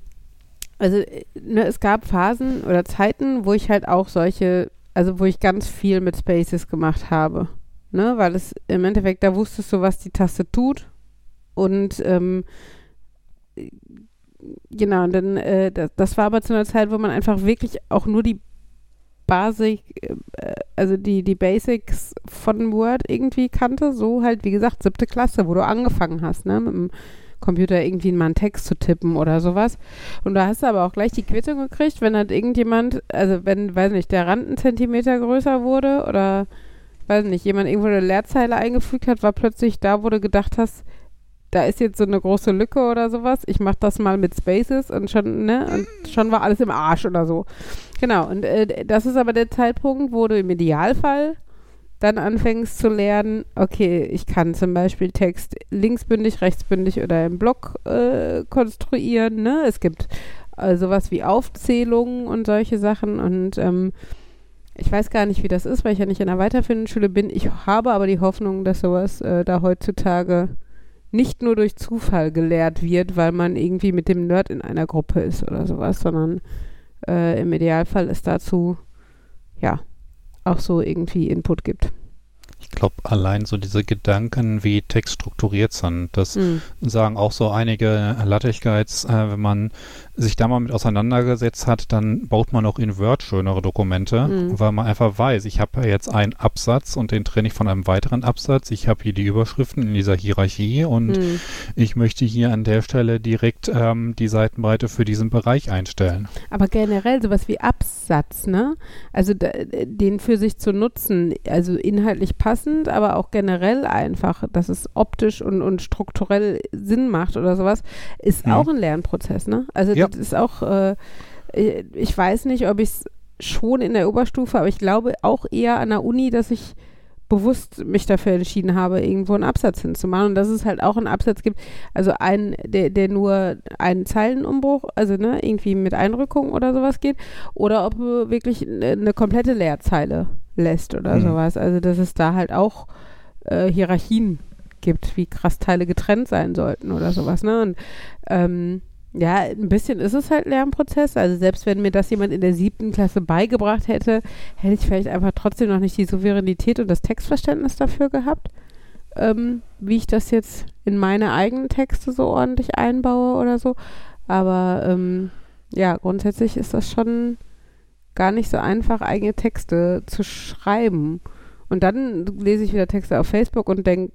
also ne, es gab Phasen oder Zeiten, wo ich halt auch solche, also wo ich ganz viel mit Spaces gemacht habe. Ne, weil es im Endeffekt, da wusstest du, was die Taste tut. Und ähm, genau, und dann, äh, das, das war aber zu einer Zeit, wo man einfach wirklich auch nur die Basic, äh, also die, die Basics von Word irgendwie kannte. So halt, wie gesagt, siebte Klasse, wo du angefangen hast, ne, mit dem Computer irgendwie mal einen Text zu tippen oder sowas. Und da hast du aber auch gleich die Quittung gekriegt, wenn halt irgendjemand, also wenn, weiß nicht, der Rand einen Zentimeter größer wurde oder, weiß nicht, jemand irgendwo eine Leerzeile eingefügt hat, war plötzlich da, wo du gedacht hast, da ist jetzt so eine große Lücke oder sowas. Ich mach das mal mit Spaces und schon, ne, und schon war alles im Arsch oder so. Genau, und äh, das ist aber der Zeitpunkt, wo du im Idealfall dann anfängst zu lernen, okay, ich kann zum Beispiel Text linksbündig, rechtsbündig oder im Block äh, konstruieren. Ne? Es gibt äh, sowas wie Aufzählungen und solche Sachen und ähm, ich weiß gar nicht, wie das ist, weil ich ja nicht in einer weiterführenden Schule bin. Ich habe aber die Hoffnung, dass sowas äh, da heutzutage nicht nur durch Zufall gelehrt wird, weil man irgendwie mit dem Nerd in einer Gruppe ist oder sowas, sondern äh, im Idealfall es dazu, ja, auch so irgendwie Input gibt. Ich glaube, allein so diese Gedanken, wie Text strukturiert sind, das Mhm. sagen auch so einige Lattigkeits, äh, wenn man sich da mal mit auseinandergesetzt hat, dann baut man auch in Word schönere Dokumente, Mhm. weil man einfach weiß, ich habe jetzt einen Absatz und den trenne ich von einem weiteren Absatz. Ich habe hier die Überschriften in dieser Hierarchie und Mhm. ich möchte hier an der Stelle direkt ähm, die Seitenbreite für diesen Bereich einstellen. Aber generell sowas wie Absatz, ne? Also da, den für sich zu nutzen, also inhaltlich passend, aber auch generell einfach, dass es optisch und, und strukturell Sinn macht oder sowas, ist Mhm. auch ein Lernprozess, ne? Also Ja. Das ist auch, äh, ich weiß nicht, ob ich es schon in der Oberstufe, aber ich glaube auch eher an der Uni, dass ich bewusst mich dafür entschieden habe, irgendwo einen Absatz hinzumachen und dass es halt auch einen Absatz gibt, also einen, der, der nur einen Zeilenumbruch, also ne, irgendwie mit Einrückung oder sowas geht, oder ob du wirklich eine, eine komplette Leerzeile lässt oder Mhm. sowas. Also dass es da halt auch äh, Hierarchien gibt, wie krass Teile getrennt sein sollten oder sowas, ne? Und ähm, ja, ein bisschen ist es halt Lernprozess. Also selbst wenn mir das jemand in der siebten Klasse beigebracht hätte, hätte ich vielleicht einfach trotzdem noch nicht die Souveränität und das Textverständnis dafür gehabt, ähm, wie ich das jetzt in meine eigenen Texte so ordentlich einbaue oder so. Aber ähm, ja, grundsätzlich ist das schon gar nicht so einfach, eigene Texte zu schreiben. Und dann lese ich wieder Texte auf Facebook und denke,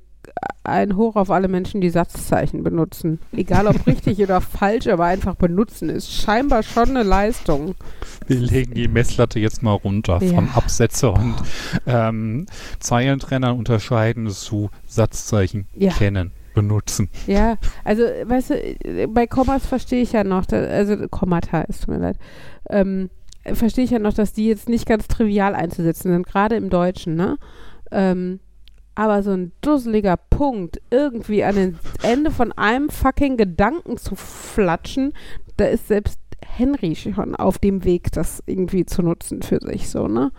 ein Hoch auf alle Menschen, die Satzzeichen benutzen. Egal ob richtig oder falsch, aber einfach benutzen ist scheinbar schon eine Leistung. Wir legen die Messlatte jetzt mal runter Ja. von Absätze und ähm, Zeilentrennern unterscheiden zu Satzzeichen Ja. kennen, benutzen. Ja, also, weißt du, bei Kommas verstehe ich ja noch, da, also Kommata, es tut mir leid, ähm, verstehe ich ja noch, dass die jetzt nicht ganz trivial einzusetzen sind, gerade im Deutschen, ne? Ähm, aber so ein dusseliger Punkt irgendwie an den Ende von einem fucking Gedanken zu flatschen, da ist selbst Henry schon auf dem Weg, das irgendwie zu nutzen für sich, so, ne?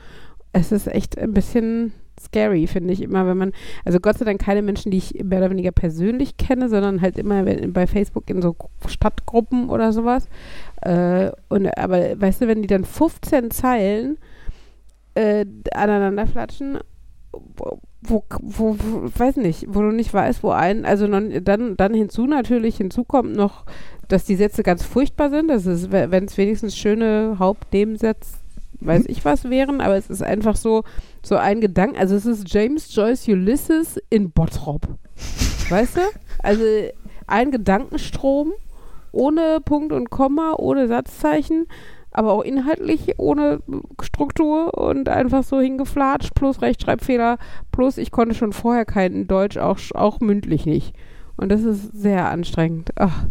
Es ist echt ein bisschen scary, finde ich immer, wenn man, also Gott sei Dank keine Menschen, die ich mehr oder weniger persönlich kenne, sondern halt immer wenn, bei Facebook in so Stadtgruppen oder sowas. Äh, und aber weißt du, wenn die dann 15 Zeilen äh, aneinander flatschen, wo, wo, wo, weiß nicht, wo du nicht weißt, wo ein, also non, dann, dann hinzu natürlich, hinzu kommt noch, dass die Sätze ganz furchtbar sind. Das ist, wenn es wenigstens schöne Hauptnebensätze, weiß ich was wären, aber es ist einfach so, so ein Gedanke, also es ist James Joyce Ulysses in Bottrop. Weißt du? Also ein Gedankenstrom ohne Punkt und Komma, ohne Satzzeichen, aber auch inhaltlich ohne Struktur und einfach so hingeflatscht, plus Rechtschreibfehler, plus ich konnte schon vorher kein Deutsch, auch, auch mündlich nicht. Und das ist sehr anstrengend. Ach,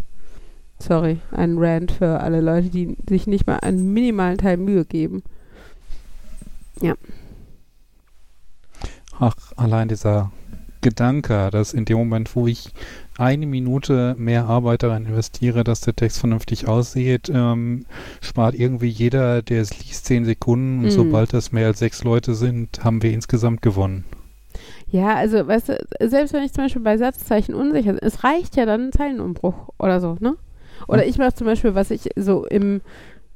sorry, ein Rant für alle Leute, die sich nicht mal einen minimalen Teil Mühe geben. Ach, allein dieser Gedanke, dass in dem Moment, wo ich eine Minute mehr Arbeit daran investiere, dass der Text vernünftig aussieht, ähm, spart irgendwie jeder, der es liest, zehn Sekunden. Und Mhm. sobald das mehr als sechs Leute sind, haben wir insgesamt gewonnen. Ja, also, weißt du, selbst wenn ich zum Beispiel bei Satzzeichen unsicher bin, es reicht ja dann ein Zeilenumbruch oder so, ne? Oder ich mache zum Beispiel, was ich so im,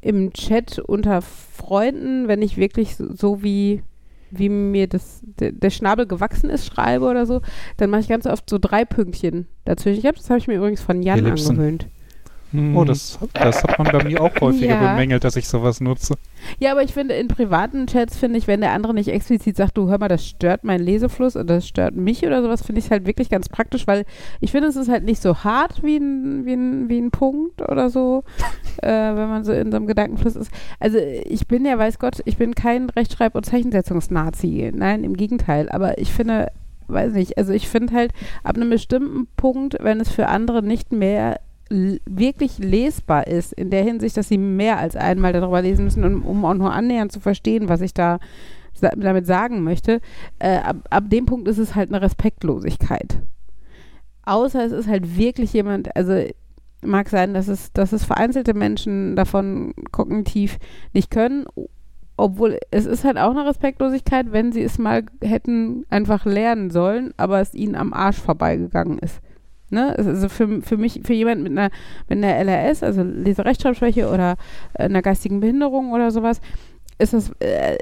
im Chat unter Freunden, wenn ich wirklich so, so wie, wie mir das, der, der Schnabel gewachsen ist, schreibe oder so, dann mache ich ganz oft so drei Pünktchen dazwischen. Ich glaub, das habe ich mir übrigens von Jan Ellipsen. angewöhnt. Oh, das, das hat man bei mir auch häufiger Ja. bemängelt, dass ich sowas nutze. Ja, aber ich finde, in privaten Chats finde ich, wenn der andere nicht explizit sagt, du hör mal, das stört meinen Lesefluss oder das stört mich oder sowas, finde ich es halt wirklich ganz praktisch, weil ich finde, es ist halt nicht so hart wie ein, wie ein, wie ein Punkt oder so, äh, wenn man so in so einem Gedankenfluss ist. Also ich bin ja, weiß Gott, ich bin kein Rechtschreib- und Zeichensetzungsnazi. Nein, im Gegenteil. Aber ich finde, weiß nicht, also ich finde halt ab einem bestimmten Punkt, wenn es für andere nicht mehr wirklich lesbar ist, in der Hinsicht, dass sie mehr als einmal darüber lesen müssen, um, um auch nur annähernd zu verstehen, was ich da sa damit sagen möchte, äh, ab, ab dem Punkt ist es halt eine Respektlosigkeit. Außer es ist halt wirklich jemand, also mag sein, dass es, dass es vereinzelte Menschen davon kognitiv nicht können, obwohl es ist halt auch eine Respektlosigkeit, wenn sie es mal hätten einfach lernen sollen, aber es ihnen am Arsch vorbeigegangen ist. Ne? Also für, für mich, für jemanden mit einer, mit einer LRS, also Leserechtschreibschwäche oder äh, einer geistigen Behinderung oder sowas, ist es, äh,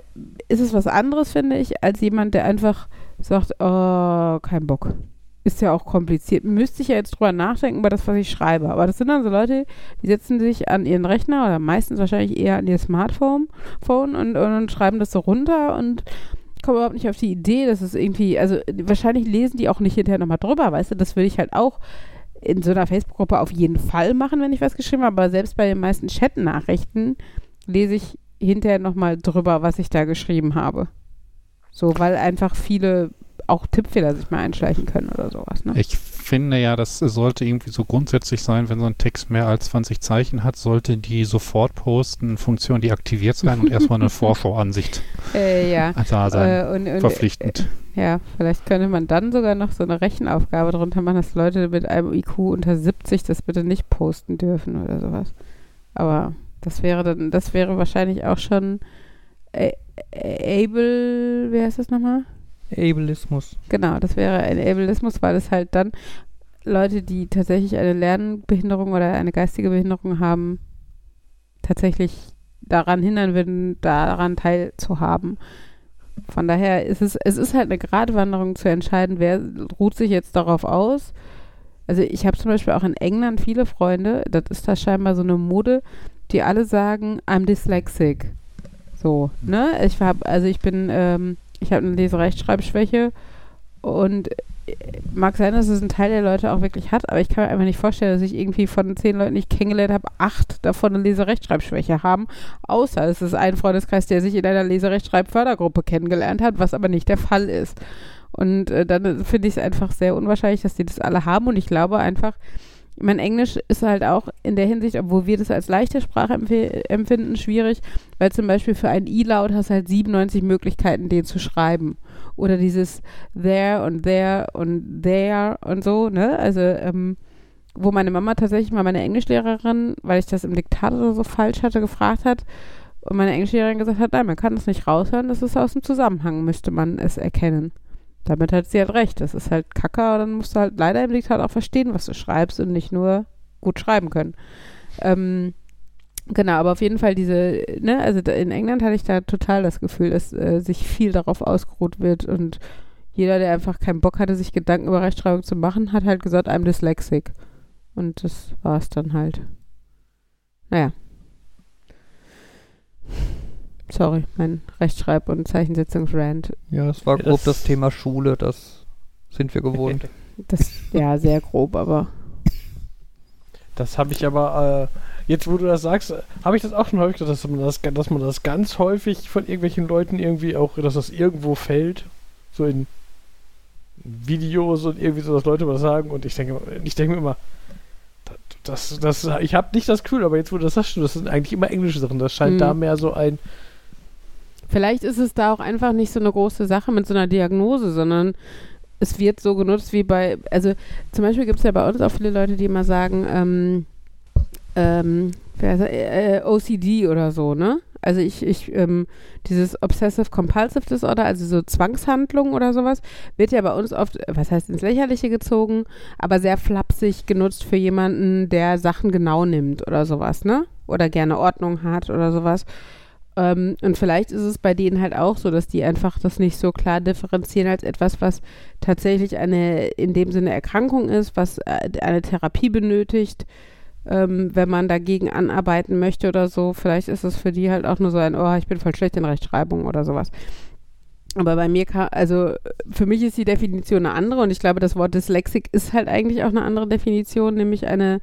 ist es was anderes, finde ich, als jemand, der einfach sagt, oh, kein Bock. Ist ja auch kompliziert. Müsste ich ja jetzt drüber nachdenken über das, was ich schreibe. Aber das sind dann so Leute, die setzen sich an ihren Rechner oder meistens wahrscheinlich eher an ihr Smartphone Phone und, und, und schreiben das so runter und kommen überhaupt nicht auf die Idee, dass es irgendwie, also wahrscheinlich lesen die auch nicht hinterher nochmal drüber, weißt du, das würde ich halt auch in so einer Facebook-Gruppe auf jeden Fall machen, wenn ich was geschrieben habe, aber selbst bei den meisten Chat-Nachrichten lese ich hinterher nochmal drüber, was ich da geschrieben habe. So, weil einfach viele auch Tippfehler sich mal einschleichen können oder sowas, ne? Ich finde ja, das sollte irgendwie so grundsätzlich sein, wenn so ein Text mehr als 20 Zeichen hat, sollte die Sofort-Posten-Funktion deaktiviert sein und erstmal eine Vorschauansicht Äh, ja. da sein. Äh, und, und, verpflichtend. Ja, vielleicht könnte man dann sogar noch so eine Rechenaufgabe drunter machen, dass Leute mit einem IQ unter 70 das bitte nicht posten dürfen oder sowas. Aber das wäre dann, das wäre wahrscheinlich auch schon äh, äh, able, wie heißt das nochmal? Ableismus. Genau, das wäre ein Ableismus, weil es halt dann Leute, die tatsächlich eine Lernbehinderung oder eine geistige Behinderung haben, tatsächlich daran hindern würden, daran teilzuhaben. Von daher ist es, es ist halt eine Gratwanderung zu entscheiden, wer ruht sich jetzt darauf aus. Also ich habe zum Beispiel auch in England viele Freunde, das ist da scheinbar so eine Mode, die alle sagen, I'm dyslexic. So, ne? Ich habe, also ich bin, ähm, ich habe eine Leserechtschreibschwäche und äh, mag sein, dass es ein Teil der Leute auch wirklich hat, aber ich kann mir einfach nicht vorstellen, dass ich irgendwie von zehn Leuten, die ich kennengelernt habe, acht davon eine Leserechtschreibschwäche haben. Außer es ist ein Freundeskreis, der sich in einer Leserechtschreibfördergruppe kennengelernt hat, was aber nicht der Fall ist. Und äh, dann finde ich es einfach sehr unwahrscheinlich, dass die das alle haben. Und ich glaube einfach, mein Englisch ist halt auch in der Hinsicht, obwohl wir das als leichte Sprache empf- empfinden, schwierig, weil zum Beispiel für ein I-Laut hast halt 97 Möglichkeiten, den zu schreiben. Oder dieses there und there und there und so, ne? Also, ähm, wo meine Mama tatsächlich mal meine Englischlehrerin, weil ich das im Diktat oder so falsch hatte, gefragt hat. Und meine Englischlehrerin gesagt hat, nein, man kann das nicht raushören, das ist aus dem Zusammenhang, müsste man es erkennen. Damit hat sie halt recht. Das ist halt Kacke, aber dann musst du halt leider im Diktat auch verstehen, was du schreibst und nicht nur gut schreiben können. Ähm, genau, aber auf jeden Fall diese, ne, also in England hatte ich da total das Gefühl, dass äh, sich viel darauf ausgeruht wird und jeder, der einfach keinen Bock hatte, sich Gedanken über Rechtschreibung zu machen, hat halt gesagt, I'm dyslexic. Und das war es dann halt. Naja. Sorry, mein Rechtschreib- und Zeichensetzungsrand. Ja, es war grob das- das Thema Schule, das sind wir gewohnt. Das, ja, sehr grob, aber Das habe ich aber, äh, jetzt wo du das sagst, habe ich das auch schon häufig gesagt, dass man das, dass man das ganz häufig von irgendwelchen Leuten irgendwie auch, dass das irgendwo fällt, so in Videos und irgendwie so, dass Leute was sagen und ich denke, ich denke mir immer, das, das, das ich habe nicht das Gefühl, aber jetzt wo du das sagst, das sind eigentlich immer englische Sachen, das scheint Mhm. da mehr so ein, Vielleicht ist es da auch einfach nicht so eine große Sache mit so einer Diagnose, sondern es wird so genutzt wie bei, also zum Beispiel gibt es ja bei uns auch viele Leute, die immer sagen, ähm, ähm, er? äh, OCD oder so, ne? Also ich, ich, ähm, dieses Obsessive Compulsive Disorder, also so Zwangshandlungen oder sowas, wird ja bei uns oft, was heißt ins Lächerliche gezogen, aber sehr flapsig genutzt für jemanden, der Sachen genau nimmt oder sowas, ne? Oder gerne Ordnung hat oder sowas. Ähm, und vielleicht ist es bei denen halt auch so, dass die einfach das nicht so klar differenzieren als etwas, was tatsächlich eine in dem Sinne Erkrankung ist, was äh, eine Therapie benötigt, ähm, wenn man dagegen anarbeiten möchte oder so. Vielleicht ist es für die halt auch nur so ein, oh, ich bin voll schlecht in Rechtschreibung oder sowas. Aber bei mir kann, also für mich ist die Definition eine andere und ich glaube, das Wort Dyslexik ist halt eigentlich auch eine andere Definition, nämlich eine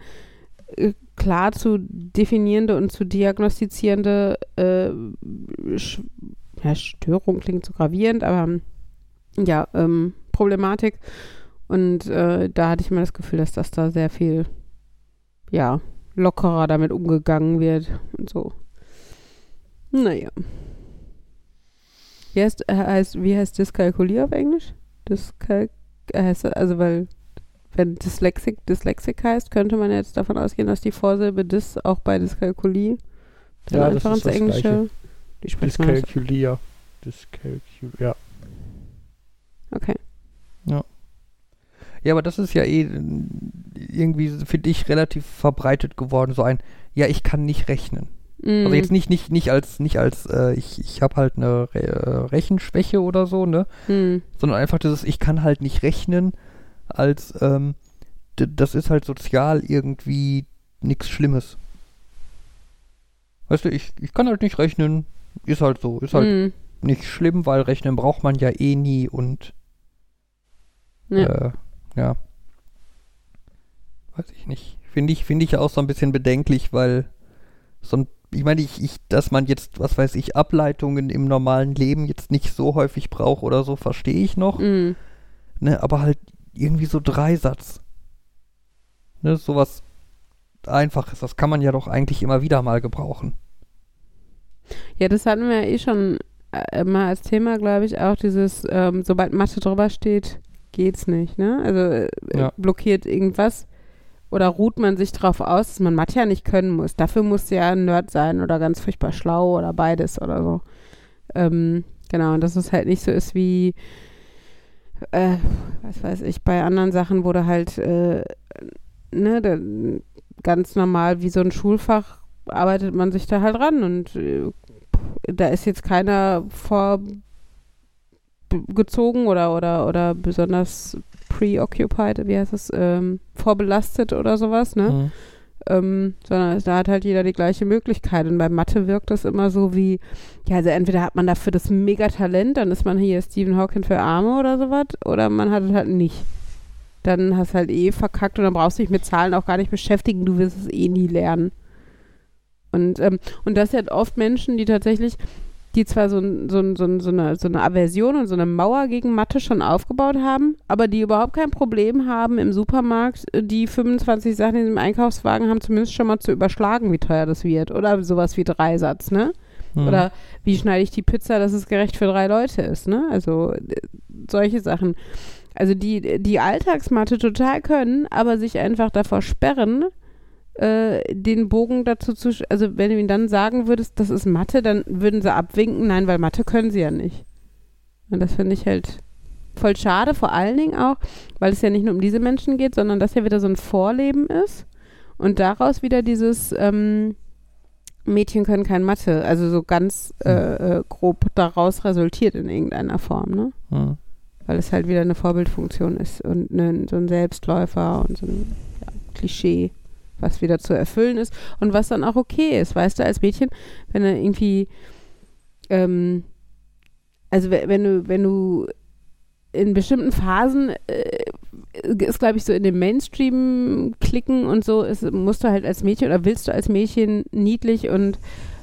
äh, klar zu definierende und zu diagnostizierende äh, ja, Störung klingt so gravierend, aber ja, ähm, Problematik. Und äh, da hatte ich immer das Gefühl, dass das da sehr viel, ja, lockerer damit umgegangen wird und so. Naja. Wie heißt, heißt, wie heißt Dyskalkulier auf Englisch? Dyskalk heißt, also weil wenn Dyslexic Dyslexic heißt, könnte man jetzt davon ausgehen, dass die Vorsilbe Dys auch bei Dyskalkulie dann Ja, das einfach ins das Englische. Gleiche. Die Dyskalkulier. Dyskalkul ja. Okay. Ja, aber das ist ja eh irgendwie, finde ich, relativ verbreitet geworden. So ein, ja, ich kann nicht rechnen. Also Mhm. jetzt nicht, nicht, nicht als, nicht als, äh, ich, ich habe halt eine Re äh, Rechenschwäche oder so, ne? Mhm. Sondern einfach dieses, ich kann halt nicht rechnen, als, ähm, das ist halt sozial irgendwie nichts Schlimmes. Weißt du, ich, ich kann halt nicht rechnen, ist halt so, ist halt Mhm. nicht schlimm, weil rechnen braucht man ja eh nie und Ja. äh, ja. Weiß ich nicht. Finde ich, finde ich auch so ein bisschen bedenklich, weil so ein, ich meine, ich, ich, dass man jetzt, was weiß ich, Ableitungen im normalen Leben jetzt nicht so häufig braucht oder so, verstehe ich noch. Mhm. Ne, aber halt irgendwie so Dreisatz. Ne, sowas Einfaches, das kann man ja doch eigentlich immer wieder mal gebrauchen. Ja, das hatten wir ja eh schon äh, mal als Thema, glaube ich, auch dieses, ähm, sobald Mathe drüber steht, geht's nicht, ne? Also äh, Ja. blockiert irgendwas oder ruht man sich darauf aus, dass man Mathe ja nicht können muss. Dafür muss ja ein Nerd sein oder ganz furchtbar schlau oder beides oder so. Ähm, genau, und dass es halt nicht so ist wie, äh, was weiß ich, bei anderen Sachen, du halt, äh, ne, da, ganz normal wie so ein Schulfach arbeitet man sich da halt ran und äh, da ist jetzt keiner vorgezogen oder, oder, oder besonders preoccupied, wie heißt es, ähm, vorbelastet oder sowas, ne? Mhm. Ähm, sondern da hat halt jeder die gleiche Möglichkeit. Und bei Mathe wirkt das immer so wie, ja, also entweder hat man dafür das Megatalent, dann ist man hier Stephen Hawking für Arme oder sowas, oder man hat es halt nicht. Dann hast du halt eh verkackt und dann brauchst du dich mit Zahlen auch gar nicht beschäftigen, du wirst es eh nie lernen. Und, ähm, und das sind oft Menschen, die tatsächlich, die zwar so, so, so, so, eine, so eine Aversion und so eine Mauer gegen Mathe schon aufgebaut haben, aber die überhaupt kein Problem haben, im Supermarkt äh, die 25 Sachen in diesem Einkaufswagen haben, zumindest schon mal zu überschlagen, wie teuer das wird. Oder sowas wie Dreisatz, ne? Mhm. Oder wie schneide ich die Pizza, dass es gerecht für drei Leute ist, ne? Also solche Sachen. Also die, die Alltagsmathe total können, aber sich einfach davor sperren, äh, den Bogen dazu zu, also wenn du ihnen dann sagen würdest, das ist Mathe, dann würden sie abwinken, nein, weil Mathe können sie ja nicht. Und das finde ich halt voll schade, vor allen Dingen auch, weil es ja nicht nur um diese Menschen geht, sondern dass ja wieder so ein Vorleben ist und daraus wieder dieses ähm, Mädchen können kein Mathe, also so ganz äh, äh, grob daraus resultiert in irgendeiner Form, ne? Mhm. Weil es halt wieder eine Vorbildfunktion ist und ne, so ein Selbstläufer und so ein ja, Klischee, was wieder zu erfüllen ist und was dann auch okay ist, weißt du, als Mädchen, wenn du irgendwie, ähm, also we- wenn du, wenn du in bestimmten Phasen äh, ist, glaube ich, so in dem Mainstream-Klicken und so, ist, musst du halt als Mädchen oder willst du als Mädchen niedlich und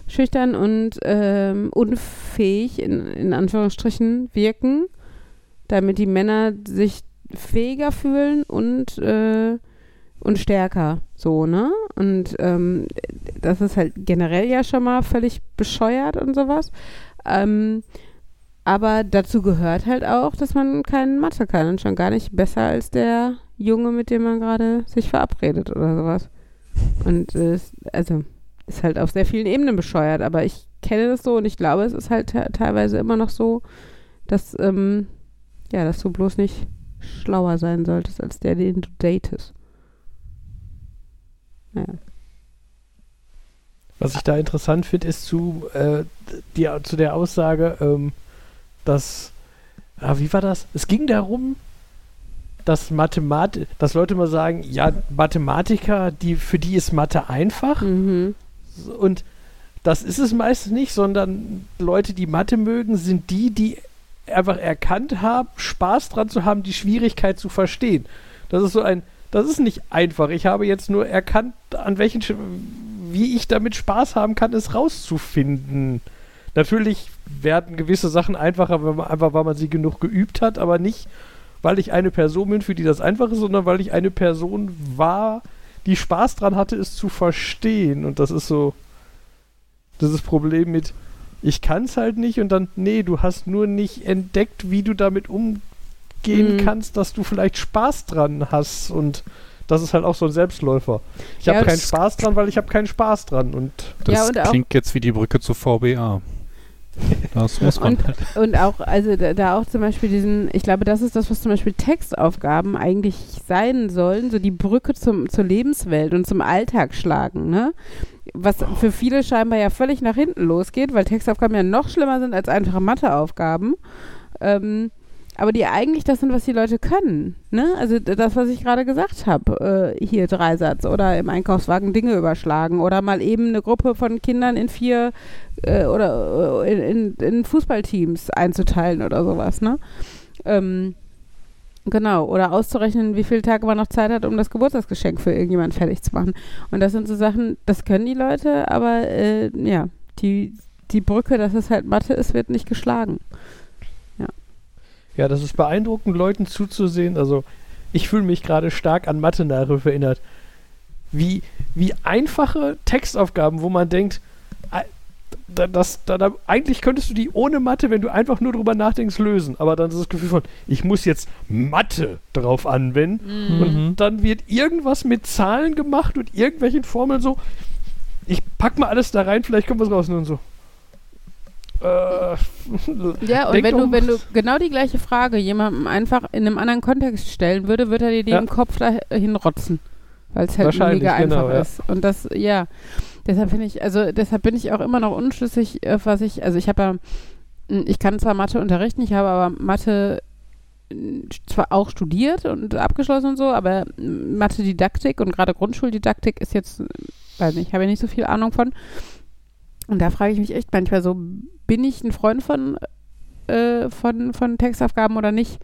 schüchtern und ähm, unfähig in, in Anführungsstrichen wirken, damit die Männer sich fähiger fühlen und äh, und stärker, so, ne? Und ähm, das ist halt generell ja schon mal völlig bescheuert und sowas. Ähm, aber dazu gehört halt auch, dass man keinen Mathe kann und schon gar nicht besser als der Junge, mit dem man gerade sich verabredet oder sowas. Und äh, also ist halt auf sehr vielen Ebenen bescheuert, aber ich kenne das so und ich glaube, es ist halt teilweise immer noch so, dass ähm, ja, dass du bloß nicht schlauer sein solltest als der, den du datest. Was ich da interessant finde, ist zu, äh, die, zu der Aussage, ähm, dass, ah, wie war das? Es ging darum, dass Mathemat dass Leute mal sagen, ja, Mathematiker, die, für die ist Mathe einfach. Mhm. Und das ist es meistens nicht, sondern Leute, die Mathe mögen, sind die, die einfach erkannt haben, Spaß dran zu haben, die Schwierigkeit zu verstehen. Das ist so ein, das ist nicht einfach. Ich habe jetzt nur erkannt, an welchen, wie ich damit Spaß haben kann, es rauszufinden. Natürlich werden gewisse Sachen einfacher, man, einfach weil man sie genug geübt hat, aber nicht, weil ich eine Person bin, für die das einfach ist, sondern weil ich eine Person war, die Spaß dran hatte, es zu verstehen. Und das ist so das Problem mit, ich kann es halt nicht und dann, nee, du hast nur nicht entdeckt, wie du damit umgehen mhm. kannst, dass du vielleicht Spaß dran hast und das ist halt auch so ein Selbstläufer. Ich ja, habe keinen Spaß dran, weil ich habe keinen Spaß dran und das ja, und klingt jetzt wie die Brücke zu VBA. Das muss man. Und, und auch, also da, da, auch zum Beispiel diesen, ich glaube, das ist das, was zum Beispiel Textaufgaben eigentlich sein sollen, so die Brücke zum, zur Lebenswelt und zum Alltag schlagen, ne? Was für viele scheinbar ja völlig nach hinten losgeht, weil Textaufgaben ja noch schlimmer sind als einfache Matheaufgaben. Ähm, aber die eigentlich das sind, was die Leute können. Ne? Also das, was ich gerade gesagt habe, äh, hier Dreisatz oder im Einkaufswagen Dinge überschlagen oder mal eben eine Gruppe von Kindern in vier äh, oder äh, in, in, in, Fußballteams einzuteilen oder sowas. Ne? Ähm, genau, oder auszurechnen, wie viele Tage man noch Zeit hat, um das Geburtstagsgeschenk für irgendjemand fertig zu machen. Und das sind so Sachen, das können die Leute, aber äh, ja, die, die Brücke, dass es halt Mathe ist, wird nicht geschlagen. Ja, das ist beeindruckend, Leuten zuzusehen. Also, ich fühle mich gerade stark an Mathe-Nachhilfe erinnert. Wie, wie einfache Textaufgaben, wo man denkt, das, da, da, eigentlich könntest du die ohne Mathe, wenn du einfach nur drüber nachdenkst, lösen. Aber dann ist das Gefühl von, ich muss jetzt Mathe drauf anwenden. Mhm. Und dann wird irgendwas mit Zahlen gemacht und irgendwelchen Formeln so. Ich pack mal alles da rein, vielleicht kommt was raus. Und so. Äh, ja, und wenn du, wenn du genau die gleiche Frage jemandem einfach in einem anderen Kontext stellen würde, würde er dir ja. im Kopf dahin rotzen. Weil es halt mega genau, einfach ja. ist. Und das, ja. Deshalb finde ich, also deshalb bin ich auch immer noch unschlüssig, äh, was ich, also ich habe ja, hm, ich kann zwar Mathe unterrichten, ich habe aber Mathe hm, zwar auch studiert und abgeschlossen und so, aber Mathe-Didaktik und gerade Grundschuldidaktik ist jetzt, weiß nicht, habe ich nicht so viel Ahnung von. Und da frage ich mich echt manchmal so, bin ich ein Freund von, äh, von, von Textaufgaben oder nicht?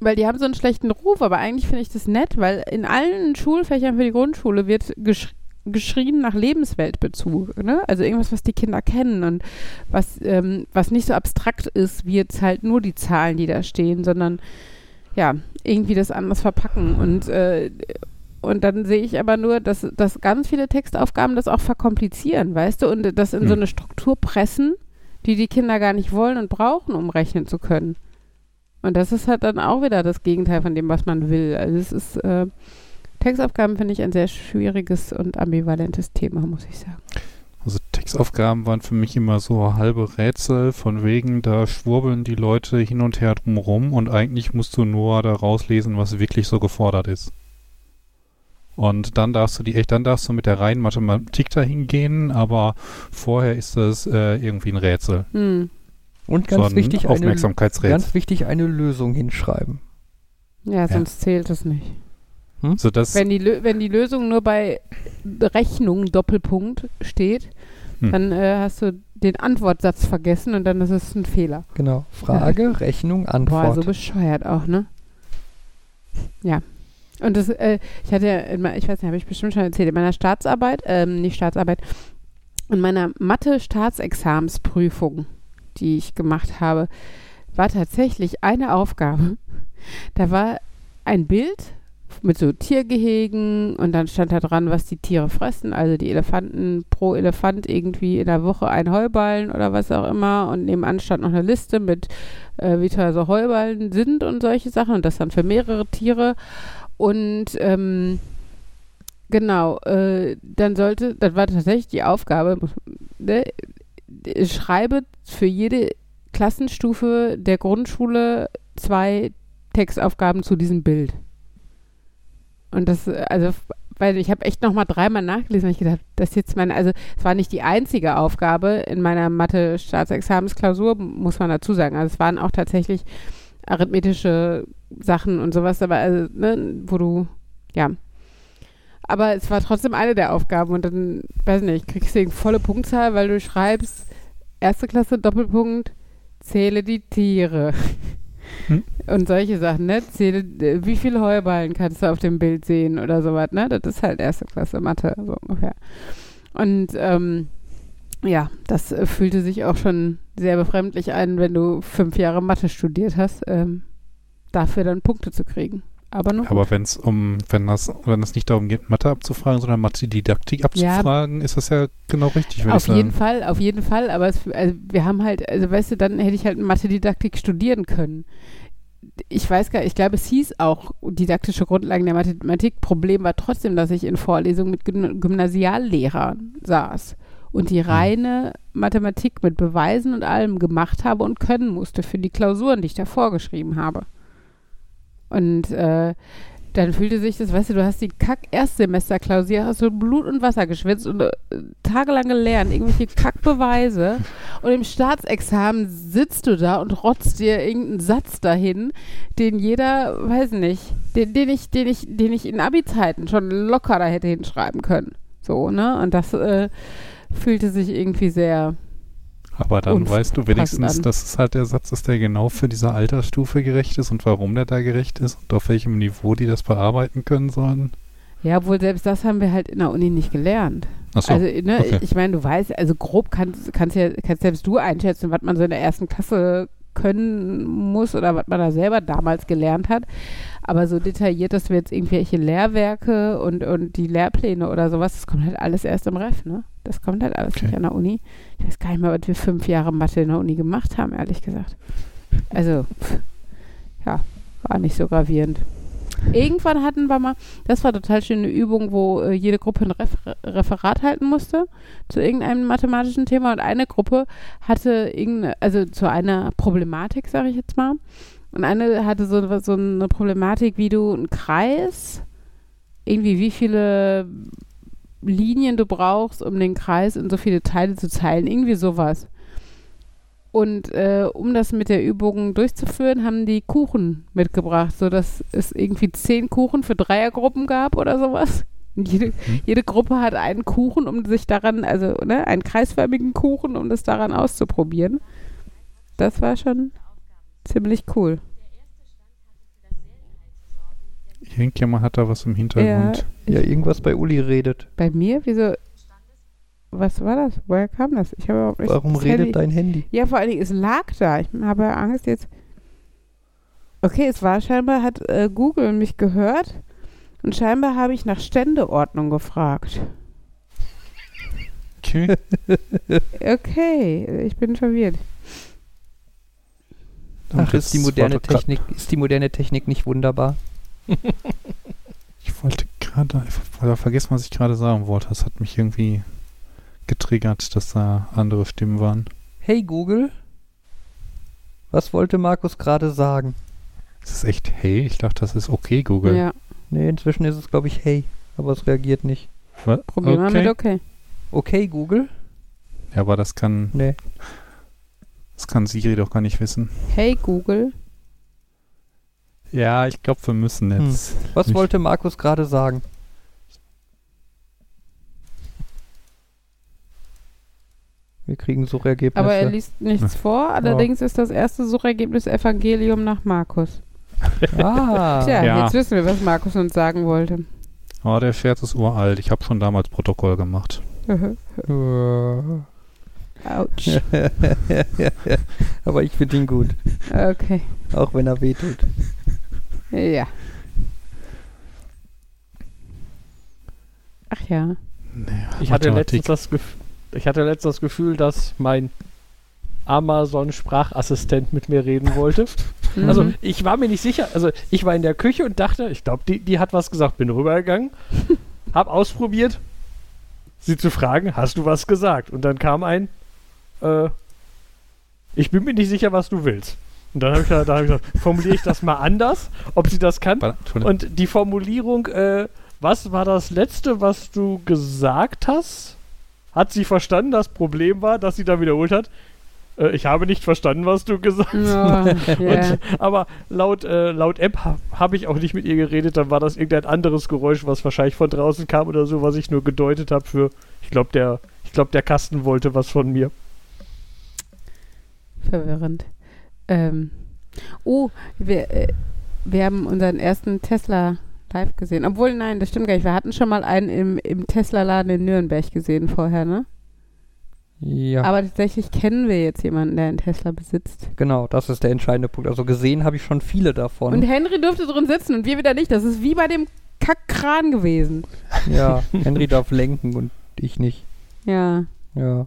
Weil die haben so einen schlechten Ruf, aber eigentlich finde ich das nett, weil in allen Schulfächern für die Grundschule wird gesch geschrien nach Lebensweltbezug. Ne? Also irgendwas, was die Kinder kennen und was, ähm, was nicht so abstrakt ist, wie jetzt halt nur die Zahlen, die da stehen, sondern ja, irgendwie das anders verpacken. Und äh, und dann sehe ich aber nur, dass, dass ganz viele Textaufgaben das auch verkomplizieren, weißt du, und das in hm. so eine Struktur pressen, die die Kinder gar nicht wollen und brauchen, um rechnen zu können. Und das ist halt dann auch wieder das Gegenteil von dem, was man will. Also es ist, äh, Textaufgaben finde ich ein sehr schwieriges und ambivalentes Thema, muss ich sagen. Also Textaufgaben waren für mich immer so halbe Rätsel, von wegen, da schwurbeln die Leute hin und her drumrum und eigentlich musst du nur da rauslesen, was wirklich so gefordert ist. Und dann darfst du die echt, dann darfst du mit der reinen Mathematik dahin gehen, aber vorher ist das äh, irgendwie ein Rätsel. Hm. Und ganz so wichtig, Aufmerksamkeitsrätsel. Eine, ganz wichtig, eine Lösung hinschreiben. Ja, sonst ja. zählt es nicht. Hm? So wenn, die, wenn die Lösung nur bei Rechnung Doppelpunkt steht, hm. dann äh, hast du den Antwortsatz vergessen und dann ist es ein Fehler. Genau. Frage, ja. Rechnung, Antwort. Boah, so bescheuert auch, ne? Ja, und das, äh, ich hatte ja, ich weiß nicht, habe ich bestimmt schon erzählt, in meiner Staatsarbeit, ähm, nicht Staatsarbeit, in meiner Mathe-Staatsexamensprüfung, die ich gemacht habe, war tatsächlich eine Aufgabe. Da war ein Bild mit so Tiergehegen und dann stand da dran, was die Tiere fressen. Also die Elefanten pro Elefant irgendwie in der Woche ein Heuballen oder was auch immer. Und nebenan stand noch eine Liste mit, äh, wie teuer so Heuballen sind und solche Sachen. Und das dann für mehrere Tiere. Und ähm, genau, äh, dann sollte, das war tatsächlich die Aufgabe, ne, schreibe für jede Klassenstufe der Grundschule zwei Textaufgaben zu diesem Bild. Und das, also, weil ich habe echt noch mal dreimal nachgelesen, weil ich gedacht, das jetzt meine, also es war nicht die einzige Aufgabe in meiner Mathe-Staatsexamensklausur, muss man dazu sagen. Also es waren auch tatsächlich arithmetische Sachen und sowas, aber also, ne, wo du, ja. Aber es war trotzdem eine der Aufgaben und dann, weiß nicht, kriegst du eine volle Punktzahl, weil du schreibst, erste Klasse Doppelpunkt, zähle die Tiere. Hm. Und solche Sachen, ne? Zähle, äh, wie viele Heuballen kannst du auf dem Bild sehen oder sowas, ne? Das ist halt erste Klasse Mathe, so ungefähr. Und ähm, ja, das äh, fühlte sich auch schon sehr befremdlich an, wenn du fünf Jahre Mathe studiert hast, ähm, dafür dann Punkte zu kriegen. Aber nur Aber wenn es um, wenn das, wenn es nicht darum geht, Mathe abzufragen, sondern Mathe-Didaktik abzufragen, ist das ja genau richtig, ich Auf jeden Fall, auf jeden Fall. Aber es, also wir haben halt, also weißt du, dann hätte ich halt Mathe-Didaktik studieren können. Ich weiß gar ich glaube, es hieß auch didaktische Grundlagen der Mathematik. Problem war trotzdem, dass ich in Vorlesungen mit Gym Gymnasiallehrern saß und die reine Mathematik mit Beweisen und allem gemacht habe und können musste für die Klausuren, die ich da vorgeschrieben habe. Und äh, dann fühlte sich das, weißt du, du hast die Kack-Erstsemester-Klausur, hast du Blut und Wasser geschwitzt und äh, tagelang gelernt, irgendwelche Kackbeweise. Und im Staatsexamen sitzt du da und rotzt dir irgendeinen Satz dahin, den jeder, weiß nicht, den, den ich, den ich, den ich in Abi-Zeiten schon locker da hätte hinschreiben können. So, ne? Und das äh, fühlte sich irgendwie sehr, Aber dann Unf- weißt du wenigstens, dass es halt der Satz ist, der genau für diese Altersstufe gerecht ist und warum der da gerecht ist und auf welchem Niveau die das bearbeiten können sollen. ja, obwohl selbst das haben wir halt in der Uni nicht gelernt. Achso, Also, ne, okay. ich meine, du weißt, also grob kannst, kannst ja, kannst selbst du einschätzen, was man so in der ersten Klasse können muss oder was man da selber damals gelernt hat. Aber so detailliert, dass wir jetzt irgendwelche Lehrwerke und, und die Lehrpläne oder sowas, das kommt halt alles erst im Ref, ne? Das kommt halt alles Okay. nicht an der Uni. Ich weiß gar nicht mehr, was wir fünf Jahre Mathe in der Uni gemacht haben, ehrlich gesagt. Also, ja, war nicht so gravierend. Irgendwann hatten wir mal, das war total schöne Übung, wo äh, jede Gruppe ein Refer Referat halten musste zu irgendeinem mathematischen Thema und eine Gruppe hatte irgendeine, also zu einer Problematik, sage ich jetzt mal. Und eine hatte so, so eine Problematik, wie du einen Kreis, irgendwie wie viele Linien du brauchst, um den Kreis in so viele Teile zu teilen, irgendwie sowas. Und äh, um das mit der Übung durchzuführen, haben die Kuchen mitgebracht, sodass es irgendwie zehn Kuchen für Dreiergruppen gab oder sowas. Und jede, jede Gruppe hat einen Kuchen, um sich daran, also ne, einen kreisförmigen Kuchen, um das daran auszuprobieren. Das war schon ziemlich cool. Irgendjemand hat da was im Hintergrund. Ja, irgendwas bei Uli redet. Bei mir? Wieso? Was war das? Woher kam das? Ich habe überhaupt nicht. Warum redet Handy- dein Handy? Ja, vor allen Dingen, es lag da. Ich habe Angst jetzt. Okay, es war scheinbar, hat äh, Google mich gehört und scheinbar habe ich nach Ständeordnung gefragt. Okay. Okay, ich bin verwirrt. Ach, ist die moderne Technik, ist die moderne Technik nicht wunderbar? Ich wollte gerade, oder vergessen, was ich gerade sagen wollte. Das hat mich irgendwie getriggert, dass da andere Stimmen waren. Hey Google, was wollte Markus gerade sagen? Es ist echt hey. Ich dachte, das ist okay, Google. Ja, Nee, inzwischen ist es glaube ich hey, aber es reagiert nicht. Was? probier mal mit okay. Okay Google? Ja, aber das kann, Nee. das kann Siri doch gar nicht wissen. Hey Google. Ja, ich glaube, wir müssen jetzt. Was nicht- wollte Markus gerade sagen? Wir kriegen Suchergebnisse. Aber er liest nichts vor, allerdings ist das erste Suchergebnis Evangelium nach Markus. ah, Tja, Ja. jetzt wissen wir, was Markus uns sagen wollte. Oh, der Scherz ist uralt. Ich habe schon damals Protokoll gemacht. Autsch. aber ich finde ihn gut, Okay. auch wenn er wehtut. Ja. Ach ja. Naja, Ich hatte, letztens das Gef ich hatte letztens das Gefühl, dass mein Amazon-Sprachassistent mit mir reden wollte. Mhm. Also ich war mir nicht sicher. Also ich war in der Küche und dachte, ich glaube, die, die hat was gesagt. Bin rübergegangen, hab ausprobiert, sie zu fragen, hast du was gesagt? Und dann kam ein, äh, ich bin mir nicht sicher, was du willst. Und dann habe ich, da hab ich gesagt, formuliere ich das mal anders, ob sie das kann. Und die Formulierung, äh, was war das Letzte, was du gesagt hast? Hat sie verstanden? Das Problem war, dass sie dann wiederholt hat. Äh, ich habe nicht verstanden, was du gesagt hast. Ja. Und, aber laut, äh, laut App ha habe ich auch nicht mit ihr geredet. Dann war das irgendein anderes Geräusch, was wahrscheinlich von draußen kam oder so, was ich nur gedeutet habe für. Ich glaube, der, ich glaube, der Kasten wollte was von mir. Verwirrend. Ähm. Oh, wir, äh, wir haben unseren ersten Tesla live gesehen. Obwohl, nein, das stimmt gar nicht. Wir hatten schon mal einen im, im Tesla-Laden in Nürnberg gesehen vorher, ne? Ja, Aber tatsächlich kennen wir jetzt jemanden, der einen Tesla besitzt. genau, das ist der entscheidende Punkt. Also gesehen habe ich schon viele davon. Und Henry durfte drin sitzen und wir wieder nicht. Das ist wie bei dem Kackkran gewesen. ja, Henry darf lenken und ich nicht. Ja. Ja.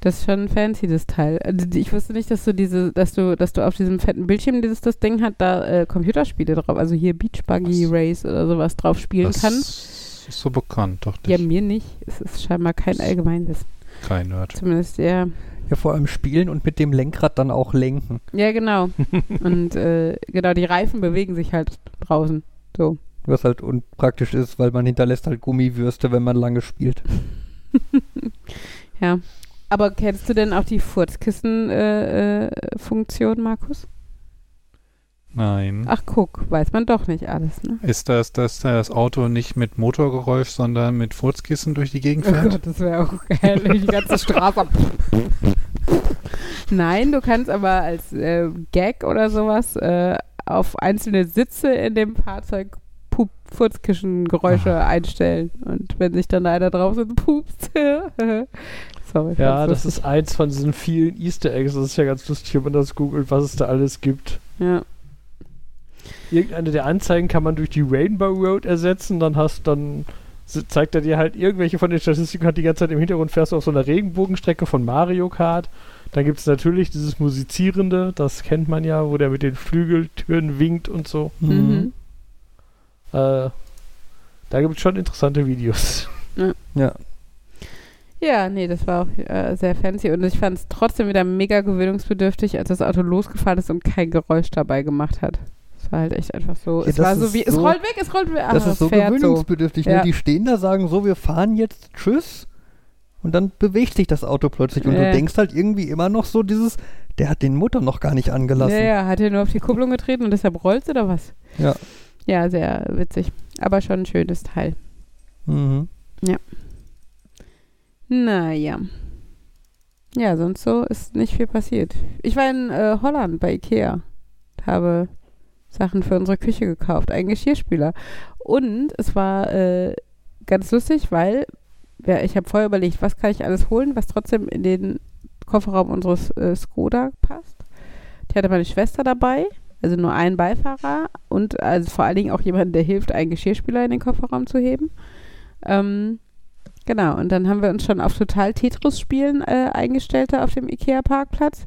Das ist schon fancy, das Teil. Also, Ich wusste nicht, dass du diese, dass du, dass du auf diesem fetten Bildschirm, dieses das Ding hat, da äh, Computerspiele drauf, also hier Beach Buggy Was? Race oder sowas drauf spielen das kann. ist so bekannt, doch Ja, mir nicht. Es ist scheinbar kein Allgemeinwissen. Kein Nerd. Zumindest, ja. Ja, vor allem spielen und mit dem Lenkrad dann auch lenken. Ja, genau. und äh, genau, die Reifen bewegen sich halt draußen. So. Was halt unpraktisch ist, weil man hinterlässt halt Gummiwürste, wenn man lange spielt. Ja. Aber kennst du denn auch die Furzkissen-Funktion, äh, äh, Markus? Nein. Ach, guck, weiß man doch nicht alles, ne? Ist das, dass das Auto nicht mit Motorgeräusch, sondern mit Furzkissen durch die Gegend Oh fährt? Gott, das wäre auch geil, die ganze Straße. Nein, du kannst aber als äh, Gag oder sowas äh, auf einzelne Sitze in dem Fahrzeug Pup Furzkischengeräusche einstellen. Und wenn sich dann einer drauf sitzt, pupst. Sorry. Ja, das lustig. ist eins von diesen vielen Easter Eggs. Das ist ja ganz lustig, wenn man das googelt, was es da alles gibt. Ja. Irgendeine der Anzeigen kann man durch die Rainbow Road ersetzen, dann hast dann zeigt er dir halt irgendwelche von den Statistiken, hat die ganze Zeit im Hintergrund fährst du auf so einer Regenbogenstrecke von Mario Kart. Dann gibt es natürlich dieses Musizierende, das kennt man ja, wo der mit den Flügeltüren winkt und so. Mhm. Äh, da gibt es schon interessante Videos. Ja. Ja, nee, das war auch äh, sehr fancy und ich fand es trotzdem wieder mega gewöhnungsbedürftig, als das Auto losgefahren ist und kein Geräusch dabei gemacht hat. Es war halt echt einfach so. Ja, es war so ist wie, es so- rollt weg, es rollt weg. Ach, das ist es so fährt gewöhnungsbedürftig. Ja. Ne? Die stehen da, sagen so, wir fahren jetzt, tschüss. Und dann bewegt sich das Auto plötzlich. Und Ja. du denkst halt irgendwie immer noch so dieses, der hat den Motor noch gar nicht so. angelassen. Ja, ja, hat er nur auf die Kupplung getreten und deshalb rollt oder was? Ja. Ja, sehr witzig. Aber schon ein schönes Teil. Mhm. Naja. Ja, sonst so ist nicht viel passiert. Ich war in äh, Holland bei Ikea. Habe Sachen für unsere Küche gekauft, einen Geschirrspüler. Und es war äh, ganz lustig, weil ja, ich habe vorher überlegt, was kann ich alles holen, was trotzdem in den Kofferraum unseres äh, Skoda passt. Die hatte meine Schwester dabei, also nur einen Beifahrer und also vor allen Dingen auch jemanden, der hilft, einen Geschirrspüler in den Kofferraum zu heben. Ähm, Genau, und dann haben wir uns schon auf total Tetris-Spielen äh, eingestellt auf dem Ikea-Parkplatz.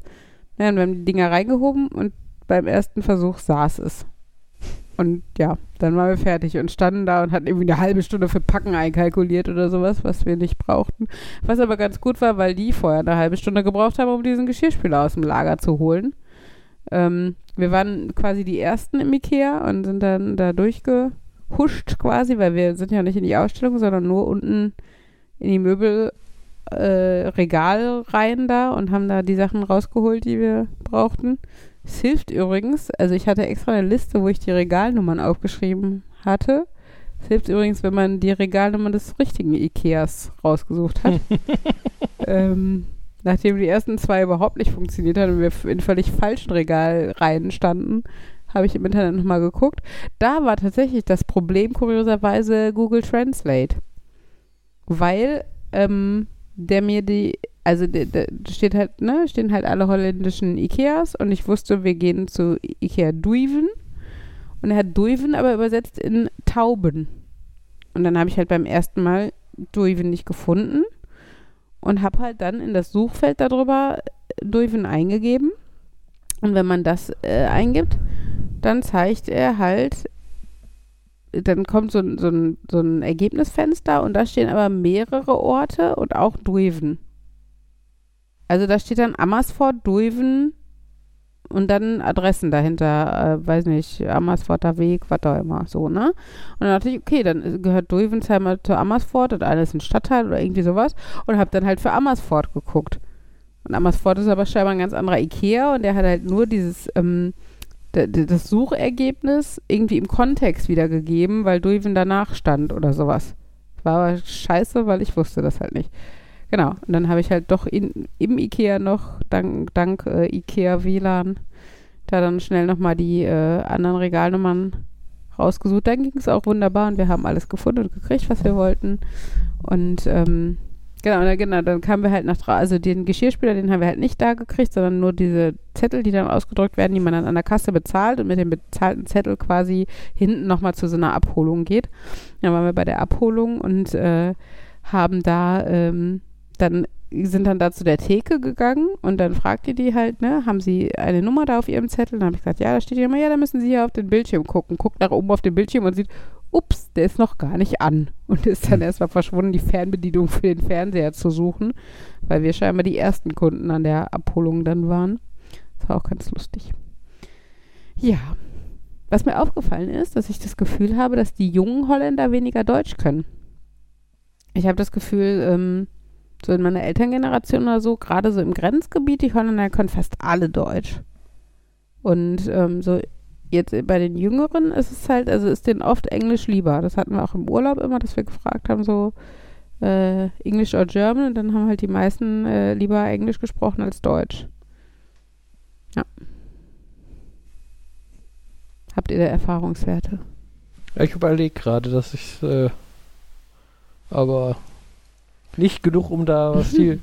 Ja, wir haben die Dinger reingehoben und beim ersten Versuch saß es. Und ja, dann waren wir fertig und standen da und hatten irgendwie eine halbe Stunde für Packen einkalkuliert oder sowas, was wir nicht brauchten. Was aber ganz gut war, weil die vorher eine halbe Stunde gebraucht haben, um diesen Geschirrspüler aus dem Lager zu holen. Ähm, wir waren quasi die Ersten im Ikea und sind dann da durchgehuscht quasi, weil wir sind ja nicht in die Ausstellung, sondern nur unten in die Möbel äh, da und haben da die Sachen rausgeholt, die wir brauchten. Es hilft übrigens, also ich hatte extra eine Liste, wo ich die Regalnummern aufgeschrieben hatte. Es hilft übrigens, wenn man die Regalnummer des richtigen Ikeas rausgesucht hat. ähm, nachdem die ersten zwei überhaupt nicht funktioniert haben und wir in völlig falschen Regalreihen standen, habe ich im Internet nochmal geguckt. Da war tatsächlich das Problem kurioserweise Google Translate weil ähm, der mir die, also der steht halt, ne, stehen halt alle holländischen Ikeas und ich wusste, wir gehen zu Ikea Duiven und er hat Duiven aber übersetzt in Tauben. Und dann habe ich halt beim ersten Mal Duiven nicht gefunden und habe halt dann in das Suchfeld darüber Duiven eingegeben. Und wenn man das äh, eingibt, dann zeigt er halt, dann kommt so, ein- so, ein, so ein Ergebnisfenster und da stehen aber mehrere Orte und auch Duiven. Also da steht dann Amersfoort, Duiven und dann Adressen dahinter, äh, weiß nicht, Amersfoorter Weg, was auch immer, so, ne? Und dann dachte ich, okay, dann gehört Duivensheimer zu Amersfoort und alles ein Stadtteil oder irgendwie sowas und habe dann halt für Amersfoort geguckt. Und Amersfoort ist aber scheinbar ein ganz anderer Ikea und der hat halt nur dieses, ähm, das Suchergebnis irgendwie im Kontext wiedergegeben, weil Duiven danach stand oder sowas. War aber scheiße, weil ich wusste das halt nicht. Genau. Und dann habe ich halt doch in, im Ikea noch, dank, dank äh, Ikea WLAN, da dann schnell nochmal die äh, anderen Regalnummern rausgesucht. Dann ging es auch wunderbar und wir haben alles gefunden und gekriegt, was wir wollten. Und ähm, genau, na, genau, dann kamen wir halt nach draußen. Also den Geschirrspüler, den haben wir halt nicht da gekriegt, sondern nur diese Zettel, die dann ausgedruckt werden, die man dann an der Kasse bezahlt und mit dem bezahlten Zettel quasi hinten nochmal zu so einer Abholung geht. Dann waren wir bei der Abholung und äh, haben da ähm, dann sind dann da zu der Theke gegangen und dann fragt die die halt, ne, haben sie eine Nummer da auf ihrem Zettel? Dann habe ich gesagt, ja, da steht ja immer, ja, da müssen sie hier auf den Bildschirm gucken. Guckt nach oben auf den Bildschirm und sieht, ups, der ist noch gar nicht an. Und ist dann erstmal verschwunden, die Fernbedienung für den Fernseher zu suchen, weil wir scheinbar die ersten Kunden an der Abholung dann waren. Das war auch ganz lustig. Ja. Was mir aufgefallen ist, dass ich das Gefühl habe, dass die jungen Holländer weniger Deutsch können. Ich habe das Gefühl, ähm, so in meiner Elterngeneration oder so, gerade so im Grenzgebiet, die Holländer können fast alle Deutsch. Und ähm, so jetzt bei den Jüngeren ist es halt, also ist denen oft Englisch lieber. Das hatten wir auch im Urlaub immer, dass wir gefragt haben, so äh, English or German. Und dann haben halt die meisten äh, lieber Englisch gesprochen als Deutsch. Ja. Habt ihr da Erfahrungswerte? Ich überlege gerade, dass ich äh, aber nicht genug, um da was die.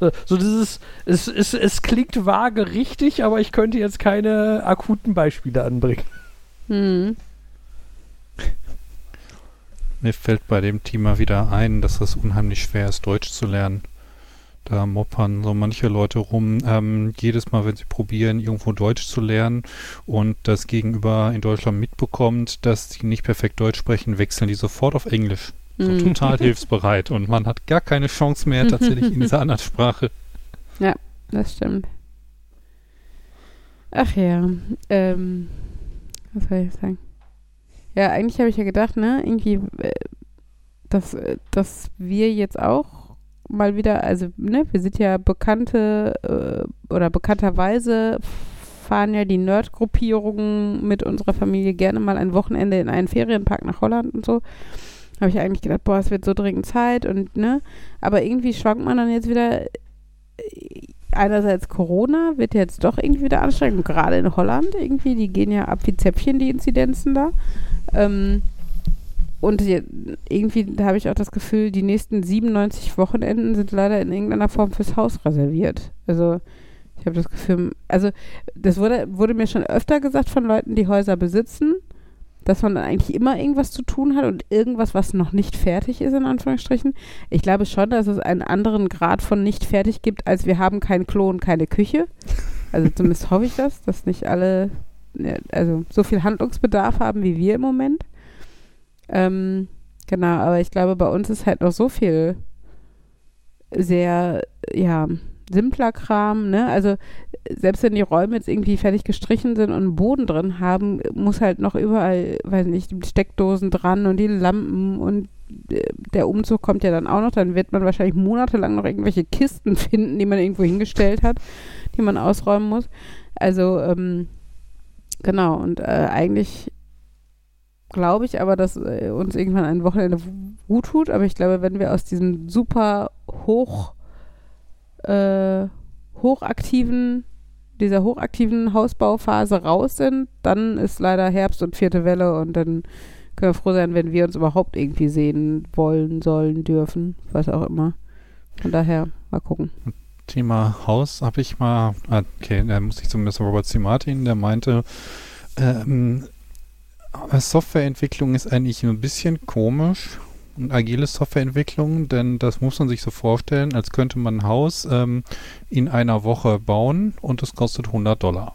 äh, So dieses, es, es, es klingt vage richtig, aber ich könnte jetzt keine akuten Beispiele anbringen. Hm. Mir fällt bei dem Thema wieder ein, dass es unheimlich schwer ist, Deutsch zu lernen. Da moppern so manche Leute rum, ähm, jedes Mal, wenn sie probieren, irgendwo Deutsch zu lernen und das Gegenüber in Deutschland mitbekommt, dass sie nicht perfekt Deutsch sprechen, wechseln die sofort auf Englisch. So Hm. total hilfsbereit und man hat gar keine Chance mehr tatsächlich in dieser anderen Sprache. Das stimmt. Ach ja, ähm, was soll ich sagen? Ja, eigentlich habe ich ja gedacht, ne, irgendwie, äh, dass, äh, dass wir jetzt auch mal wieder, also, ne, wir sind ja bekannte äh, oder bekannterweise fahren ja die Nerd-Gruppierungen mit unserer Familie gerne mal ein Wochenende in einen Ferienpark nach Holland und so. Habe ich eigentlich gedacht, boah, es wird so dringend Zeit und, ne, aber irgendwie schwankt man dann jetzt wieder einerseits Corona wird jetzt doch irgendwie wieder anstrengend, gerade in Holland irgendwie, die gehen ja ab wie Zäpfchen, die Inzidenzen da. Ähm, und irgendwie habe ich auch das Gefühl, die nächsten 97 Wochenenden sind leider in irgendeiner Form fürs Haus reserviert. Also ich habe das Gefühl, also das wurde, wurde mir schon öfter gesagt von Leuten, die Häuser besitzen, dass man dann eigentlich immer irgendwas zu tun hat und irgendwas, was noch nicht fertig ist, in Anführungsstrichen. Ich glaube schon, dass es einen anderen Grad von nicht fertig gibt, als wir haben kein Klo und keine Küche. Also zumindest hoffe ich das, dass nicht alle also so viel Handlungsbedarf haben wie wir im Moment. Ähm, genau, aber ich glaube, bei uns ist halt noch so viel sehr, ja, simpler Kram, ne? Also selbst wenn die Räume jetzt irgendwie fertig gestrichen sind und einen Boden drin haben, muss halt noch überall, weiß nicht, die Steckdosen dran und die Lampen und äh, der Umzug kommt ja dann auch noch, dann wird man wahrscheinlich monatelang noch irgendwelche Kisten finden, die man irgendwo hingestellt hat, die man ausräumen muss. Also, ähm, genau, und äh, eigentlich glaube ich aber, dass äh, uns irgendwann ein Wochenende gut tut, aber ich glaube, wenn wir aus diesem super hoch äh, hochaktiven, dieser hochaktiven Hausbauphase raus sind, dann ist leider Herbst und vierte Welle und dann können wir froh sein, wenn wir uns überhaupt irgendwie sehen wollen, sollen, dürfen, was auch immer. Von daher, mal gucken. Thema Haus habe ich mal, ah, okay, da muss ich zumindest Robert C. Martin, der meinte, ähm, Softwareentwicklung ist eigentlich ein bisschen komisch. Und agile Softwareentwicklung, denn das muss man sich so vorstellen, als könnte man ein Haus ähm, in einer Woche bauen und es kostet 100 Dollar.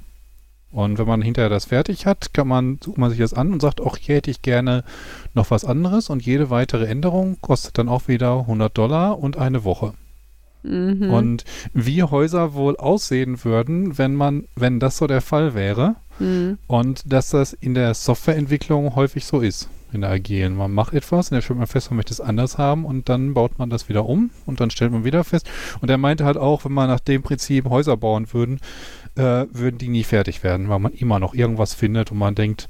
Und wenn man hinterher das fertig hat, kann man, sucht man sich das an und sagt, auch hier hätte ich gerne noch was anderes und jede weitere Änderung kostet dann auch wieder 100 Dollar und eine Woche. Mhm. Und wie Häuser wohl aussehen würden, wenn man, wenn das so der Fall wäre Mhm. und dass das in der Softwareentwicklung häufig so ist, in der agilen. Man macht etwas, und dann stellt man fest, man möchte es anders haben und dann baut man das wieder um und dann stellt man wieder fest. Und er meinte halt auch, wenn man nach dem Prinzip Häuser bauen würden, äh, würden die nie fertig werden, weil man immer noch irgendwas findet und man denkt,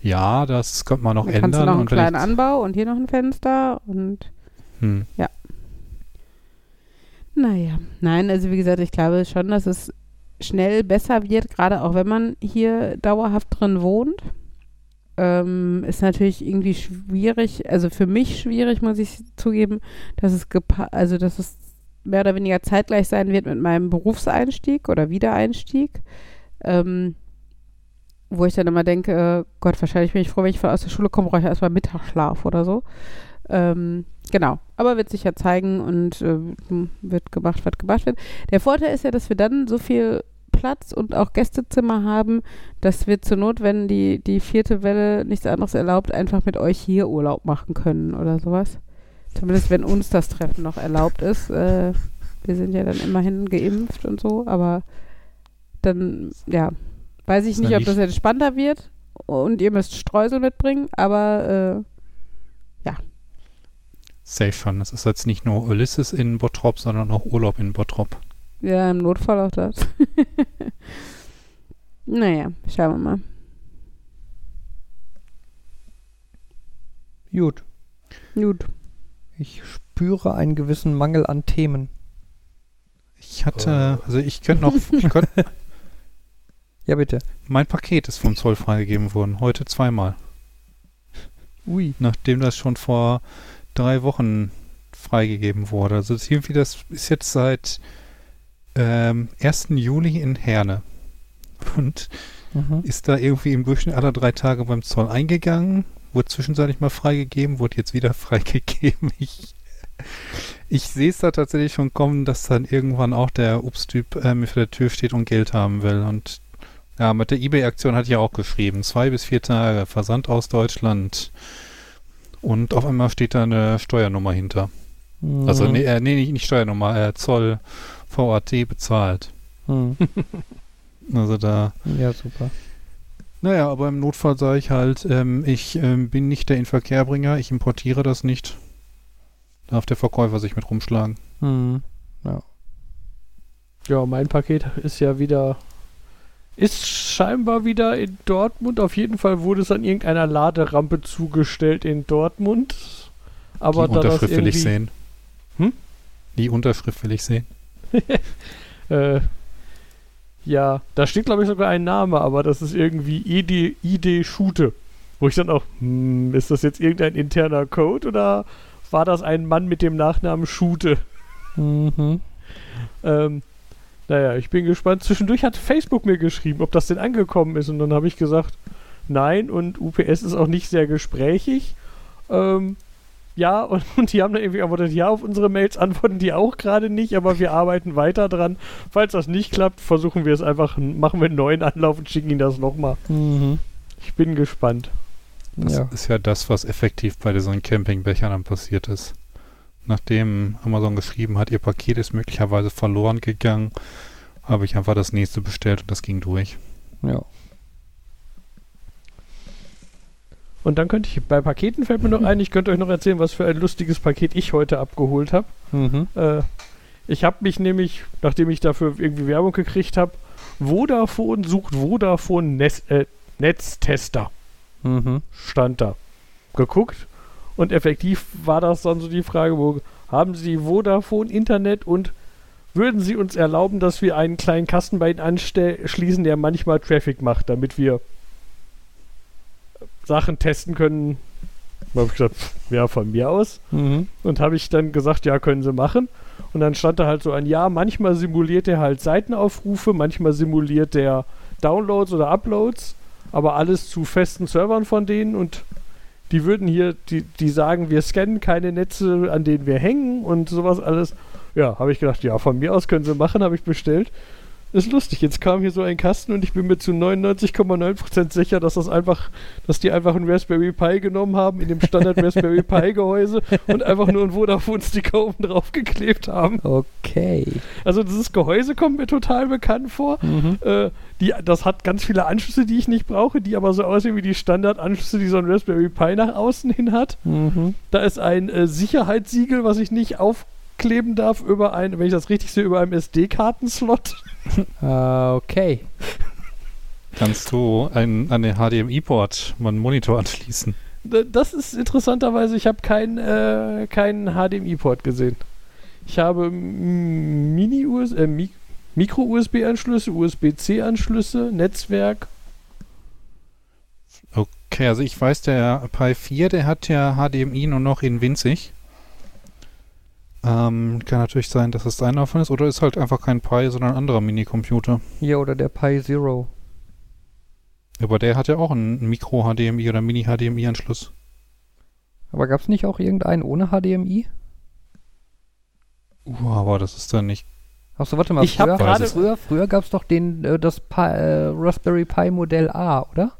ja, das könnte man noch Dann ändern. kannst du noch einen kleinen Anbau und hier noch ein Fenster und hm. naja. Nein, also wie gesagt, ich glaube schon, dass es schnell besser wird, gerade auch wenn man hier dauerhaft drin wohnt. Ähm, ist natürlich irgendwie schwierig, also für mich schwierig, muss ich zugeben, dass es also dass es mehr oder weniger zeitgleich sein wird mit meinem Berufseinstieg oder Wiedereinstieg. Ähm, wo ich dann immer denke, äh, Gott, wahrscheinlich bin ich froh, wenn ich aus der Schule komme, brauche ich erstmal Mittagsschlaf oder so. Ähm, genau. Aber wird sich ja zeigen und äh, wird gemacht, was gemacht wird. Der Vorteil ist ja, dass wir dann so viel Platz und auch Gästezimmer haben, dass wir zur Not, wenn die, die vierte Welle nichts anderes erlaubt, einfach mit euch hier Urlaub machen können oder sowas. Zumindest wenn uns das Treffen noch erlaubt ist. Äh, wir sind ja dann immerhin geimpft und so, aber dann, ja, weiß ich nicht, ja ob das entspannter wird und ihr müsst Streusel mitbringen, aber äh, Safe schon. Das ist jetzt nicht nur Ulysses in Bottrop, sondern auch Urlaub in Bottrop. Ja, im Notfall auch das. naja, schauen wir mal. Gut. Gut. Ich spüre einen gewissen Mangel an Themen. Ich hatte, also ich könnte noch, ich könnt, Ja, bitte. mein Paket ist vom Zoll freigegeben worden. Heute zweimal. Ui. Nachdem das schon vor drei Wochen freigegeben wurde. Also das irgendwie, das ist jetzt seit ähm, 1. Juli in Herne. Und Mhm. ist da irgendwie im Durchschnitt alle drei Tage beim Zoll eingegangen, wurde zwischenzeitlich mal freigegeben, wurde jetzt wieder freigegeben. Ich, ich sehe es da tatsächlich schon kommen, dass dann irgendwann auch der Obsttyp mir vor der Tür steht und Geld haben will. Und ja, mit der Ebay-Aktion hatte ich ja auch geschrieben. Zwei bis vier Tage Versand aus Deutschland. Und auf einmal steht da eine Steuernummer hinter. Also Mhm. nee, äh, nee, nicht, nicht Steuernummer, äh, Zoll VAT bezahlt. Mhm. Also da Ja, super. Naja, aber im Notfall sage ich halt, ähm, ich ähm, bin nicht der Inverkehrbringer, ich importiere das nicht. Darf der Verkäufer sich mit rumschlagen. Mhm. Ja, mein Paket ist ja wieder. Ist scheinbar wieder in Dortmund. Auf jeden Fall wurde es an irgendeiner Laderampe zugestellt in Dortmund. Aber Die Unterschrift will ich sehen. Hm? Die Unterschrift will ich sehen. Äh, ja, da steht glaube ich sogar ein Name, aber das ist irgendwie ID, ID Schute. Wo ich dann auch, hm, ist das jetzt irgendein interner Code oder war das ein Mann mit dem Nachnamen Schute? Mhm. Ähm, naja, ich bin gespannt. Zwischendurch hat Facebook mir geschrieben, ob das denn angekommen ist. Und dann habe ich gesagt, nein. Und UPS ist auch nicht sehr gesprächig. Ähm, ja, und, und die haben dann irgendwie antwortet, ja, auf unsere Mails antworten die auch gerade nicht, aber wir arbeiten weiter dran. Falls das nicht klappt, versuchen wir es einfach, machen wir einen neuen Anlauf und schicken ihnen das nochmal. Mhm. Ich bin gespannt. Das Ja. ist ja das, was effektiv bei diesen Campingbechern dann passiert ist. Nachdem Amazon geschrieben hat, ihr Paket ist möglicherweise verloren gegangen, habe ich einfach das nächste bestellt und das ging durch. Ja. Und dann könnte ich, bei Paketen fällt mir noch ein, ich könnte euch noch erzählen, was für ein lustiges Paket ich heute abgeholt habe. Mhm. Äh, ich habe mich nämlich, nachdem ich dafür irgendwie Werbung gekriegt habe, Vodafone sucht Vodafone Netz, äh, Netztester, Mhm. stand da. Geguckt und effektiv war das dann so die Frage, wo haben Sie Vodafone Internet und würden Sie uns erlauben, dass wir einen kleinen Kasten bei Ihnen anschließen, der manchmal Traffic macht, damit wir Sachen testen können? Da habe ich gesagt, ja, von mir aus. Mhm. Und habe ich dann gesagt, ja, können sie machen. Und dann stand da halt so ein, ja, manchmal simuliert er halt Seitenaufrufe, manchmal simuliert er Downloads oder Uploads. aber alles zu festen Servern von denen und die würden hier, die, die sagen, wir scannen keine Netze, an denen wir hängen und sowas alles. Ja, habe ich gedacht, ja, von mir aus können sie machen, habe ich bestellt. Ist lustig, jetzt kam hier so ein Kasten und ich bin mir zu 99,9% sicher, dass das einfach, dass die einfach einen Raspberry Pi genommen haben in dem Standard Raspberry Pi Gehäuse und einfach nur einen Vodafone Sticker oben drauf geklebt haben. Okay. Also dieses Gehäuse kommt mir total bekannt vor. Mhm. Äh, die, das hat ganz viele Anschlüsse, die ich nicht brauche, die aber so aussehen wie die Standardanschlüsse, die so ein Raspberry Pi nach außen hin hat. Mhm. Da ist ein äh, Sicherheitssiegel, was ich nicht aufkleben darf über ein, wenn ich das richtig sehe, über einem SD-Kartenslot. Ah, okay. Kannst du ein, an den HDMI-Port mal einen Monitor anschließen? Das ist interessanterweise, ich habe keinen äh, keinen HDMI-Port gesehen. Ich habe Mini-US, äh, Mi Micro-USB-Anschlüsse, USB-C-Anschlüsse, Netzwerk. Okay, also ich weiß, der Pi 4, der hat ja HDMI nur noch in winzig. Ähm, kann natürlich sein, dass es einer davon ist, oder ist halt einfach kein Pi, sondern ein anderer Minicomputer. Hier oder der Pi Zero. Aber der hat ja auch einen Micro-HDMI oder Mini-HDMI-Anschluss. Aber gab es nicht auch irgendeinen ohne HDMI? Uh, aber das ist dann nicht. Achso, warte mal. Ich hab früher, gerade- früher, früher gab es doch den, äh, das Pi, äh, Raspberry Pi Modell A, oder?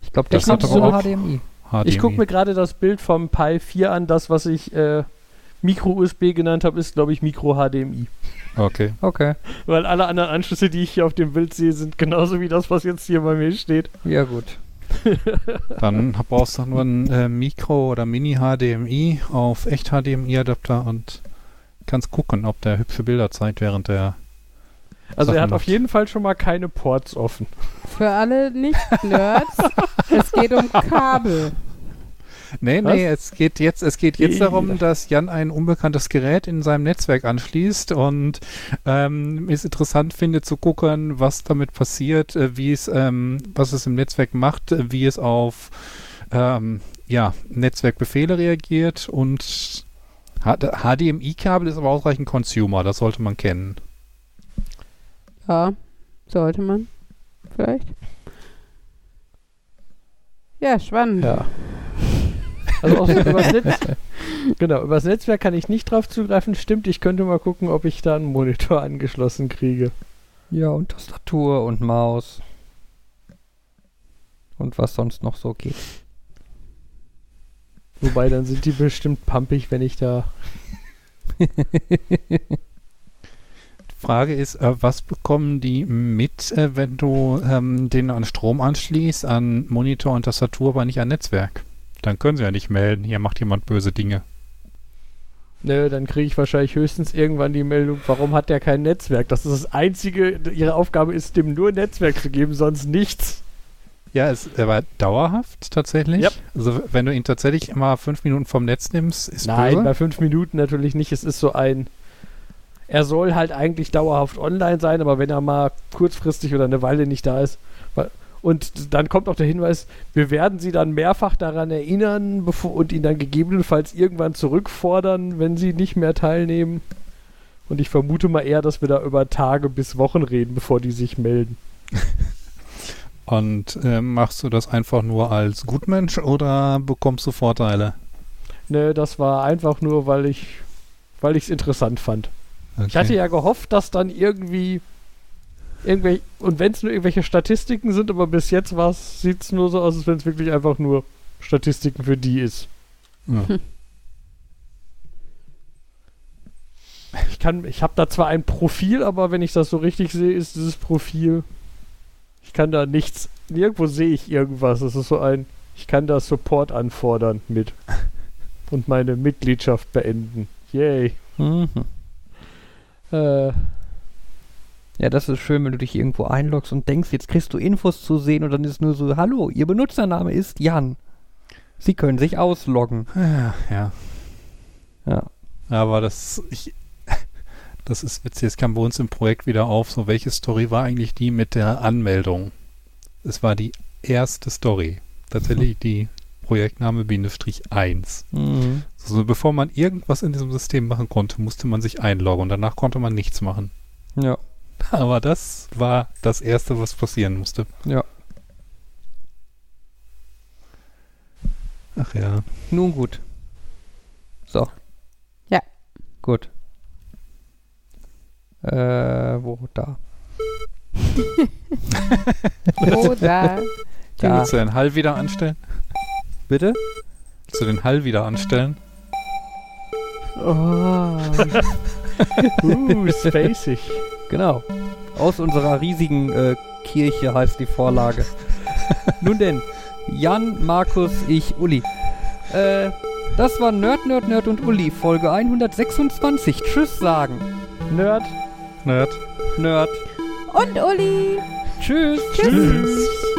Ich glaube, das Das hat auch- HDMI. HDMI. Ich gucke mir gerade das Bild vom Pi 4 an. Das, was ich äh, Micro-USB genannt habe, ist, glaube ich, Micro-HDMI. Okay. Okay, Weil alle anderen Anschlüsse, die ich hier auf dem Bild sehe, sind genauso wie das, was jetzt hier bei mir steht. ja gut. Dann brauchst du nur ein äh, Micro- oder Mini-HDMI auf Echt-HDMI-Adapter und kannst gucken, ob der hübsche Bilder zeigt, während der. Also er Sachen hat auf macht. jeden Fall schon mal keine Ports offen. Für alle Nicht-Nerds, es geht um Kabel. Nee, Was? nee, es geht jetzt, es geht jetzt darum, dass Jan ein unbekanntes Gerät in seinem Netzwerk anschließt und ähm, es interessant findet zu gucken, was damit passiert, äh, wie es, ähm, was es im Netzwerk macht, äh, wie es auf ähm, ja, Netzwerkbefehle reagiert und HDMI-Kabel ist aber ausreichend Consumer, das sollte man kennen. Ja, sollte man. Vielleicht. Ja, spannend. Ja. Also auch übers Netz. Genau, übers Netzwerk kann ich nicht drauf zugreifen. Stimmt, ich könnte mal gucken, ob ich da einen Monitor angeschlossen kriege. Ja, und Tastatur und Maus. Und was sonst noch so geht. Wobei, dann sind die bestimmt pumpig, wenn ich da. Frage ist, äh, was bekommen die mit, äh, wenn du ähm, den an Strom anschließt, an Monitor und Tastatur, aber nicht an Netzwerk? Dann können sie ja nicht melden, hier macht jemand böse Dinge. Ne, dann kriege ich wahrscheinlich höchstens irgendwann die Meldung, warum hat der kein Netzwerk? Das ist das Einzige, ihre Aufgabe ist, dem nur Netzwerk zu geben, sonst nichts. Ja, es war dauerhaft tatsächlich. Yep. Also wenn du ihn tatsächlich immer fünf Minuten vom Netz nimmst, ist Nein, böse. bei fünf Minuten natürlich nicht. Es ist so ein. Er soll halt eigentlich dauerhaft online sein, aber wenn er mal kurzfristig oder eine Weile nicht da ist. Und dann kommt auch der Hinweis, wir werden sie dann mehrfach daran erinnern bevor, und ihn dann gegebenenfalls irgendwann zurückfordern, wenn sie nicht mehr teilnehmen. Und ich vermute mal eher, dass wir da über Tage bis Wochen reden, bevor die sich melden. Und ähm, machst du das einfach nur als Gutmensch oder bekommst du Vorteile? Ne, das war einfach nur, weil ich weil ich es interessant fand. Okay. Ich hatte ja gehofft, dass dann irgendwie irgendwelche, und wenn es nur irgendwelche Statistiken sind, aber bis jetzt sieht es nur so aus, als wenn es wirklich einfach nur Statistiken für die ist. ja. Ich kann, ich habe da zwar ein Profil, aber wenn ich das so richtig sehe, ist dieses Profil, ich kann da nichts, nirgendwo sehe ich irgendwas. Es ist so ein, ich kann da Support anfordern mit und meine Mitgliedschaft beenden. Yay. Mhm. Äh, Ja, das ist schön, wenn du dich irgendwo einloggst und denkst, jetzt kriegst du Infos zu sehen und dann ist nur so, hallo, Ihr Benutzername ist Jan. Sie können sich ausloggen. ja, ja. Ja. Aber das, ich, das ist witzig, es kam bei uns im Projekt wieder auf, so welche Story war eigentlich die mit der Anmeldung? Es war die erste Story. Tatsächlich die Projektname Bindestrich 1. Mhm. Also bevor man irgendwas in diesem System machen konnte, musste man sich einloggen und danach konnte man nichts machen. Ja. Aber das war das Erste, was passieren musste. Ja. Ach ja. Nun gut. So. Ja. Gut. Äh, wo? Da. Oh, da. Da. Willst du den Hall wieder anstellen? Bitte? Willst du den Hall wieder anstellen? Oh. Uh, spacig. Genau. Aus unserer riesigen äh, Kirche heißt die Vorlage. Nun denn, Jan, Markus, ich, Uli. Äh, das war Nerd, Nerd, Nerd und Uli, Folge 126. Tschüss sagen. Nerd. Nerd. Nerd. Und Uli. Tschüss. Tschüss. Tschüss.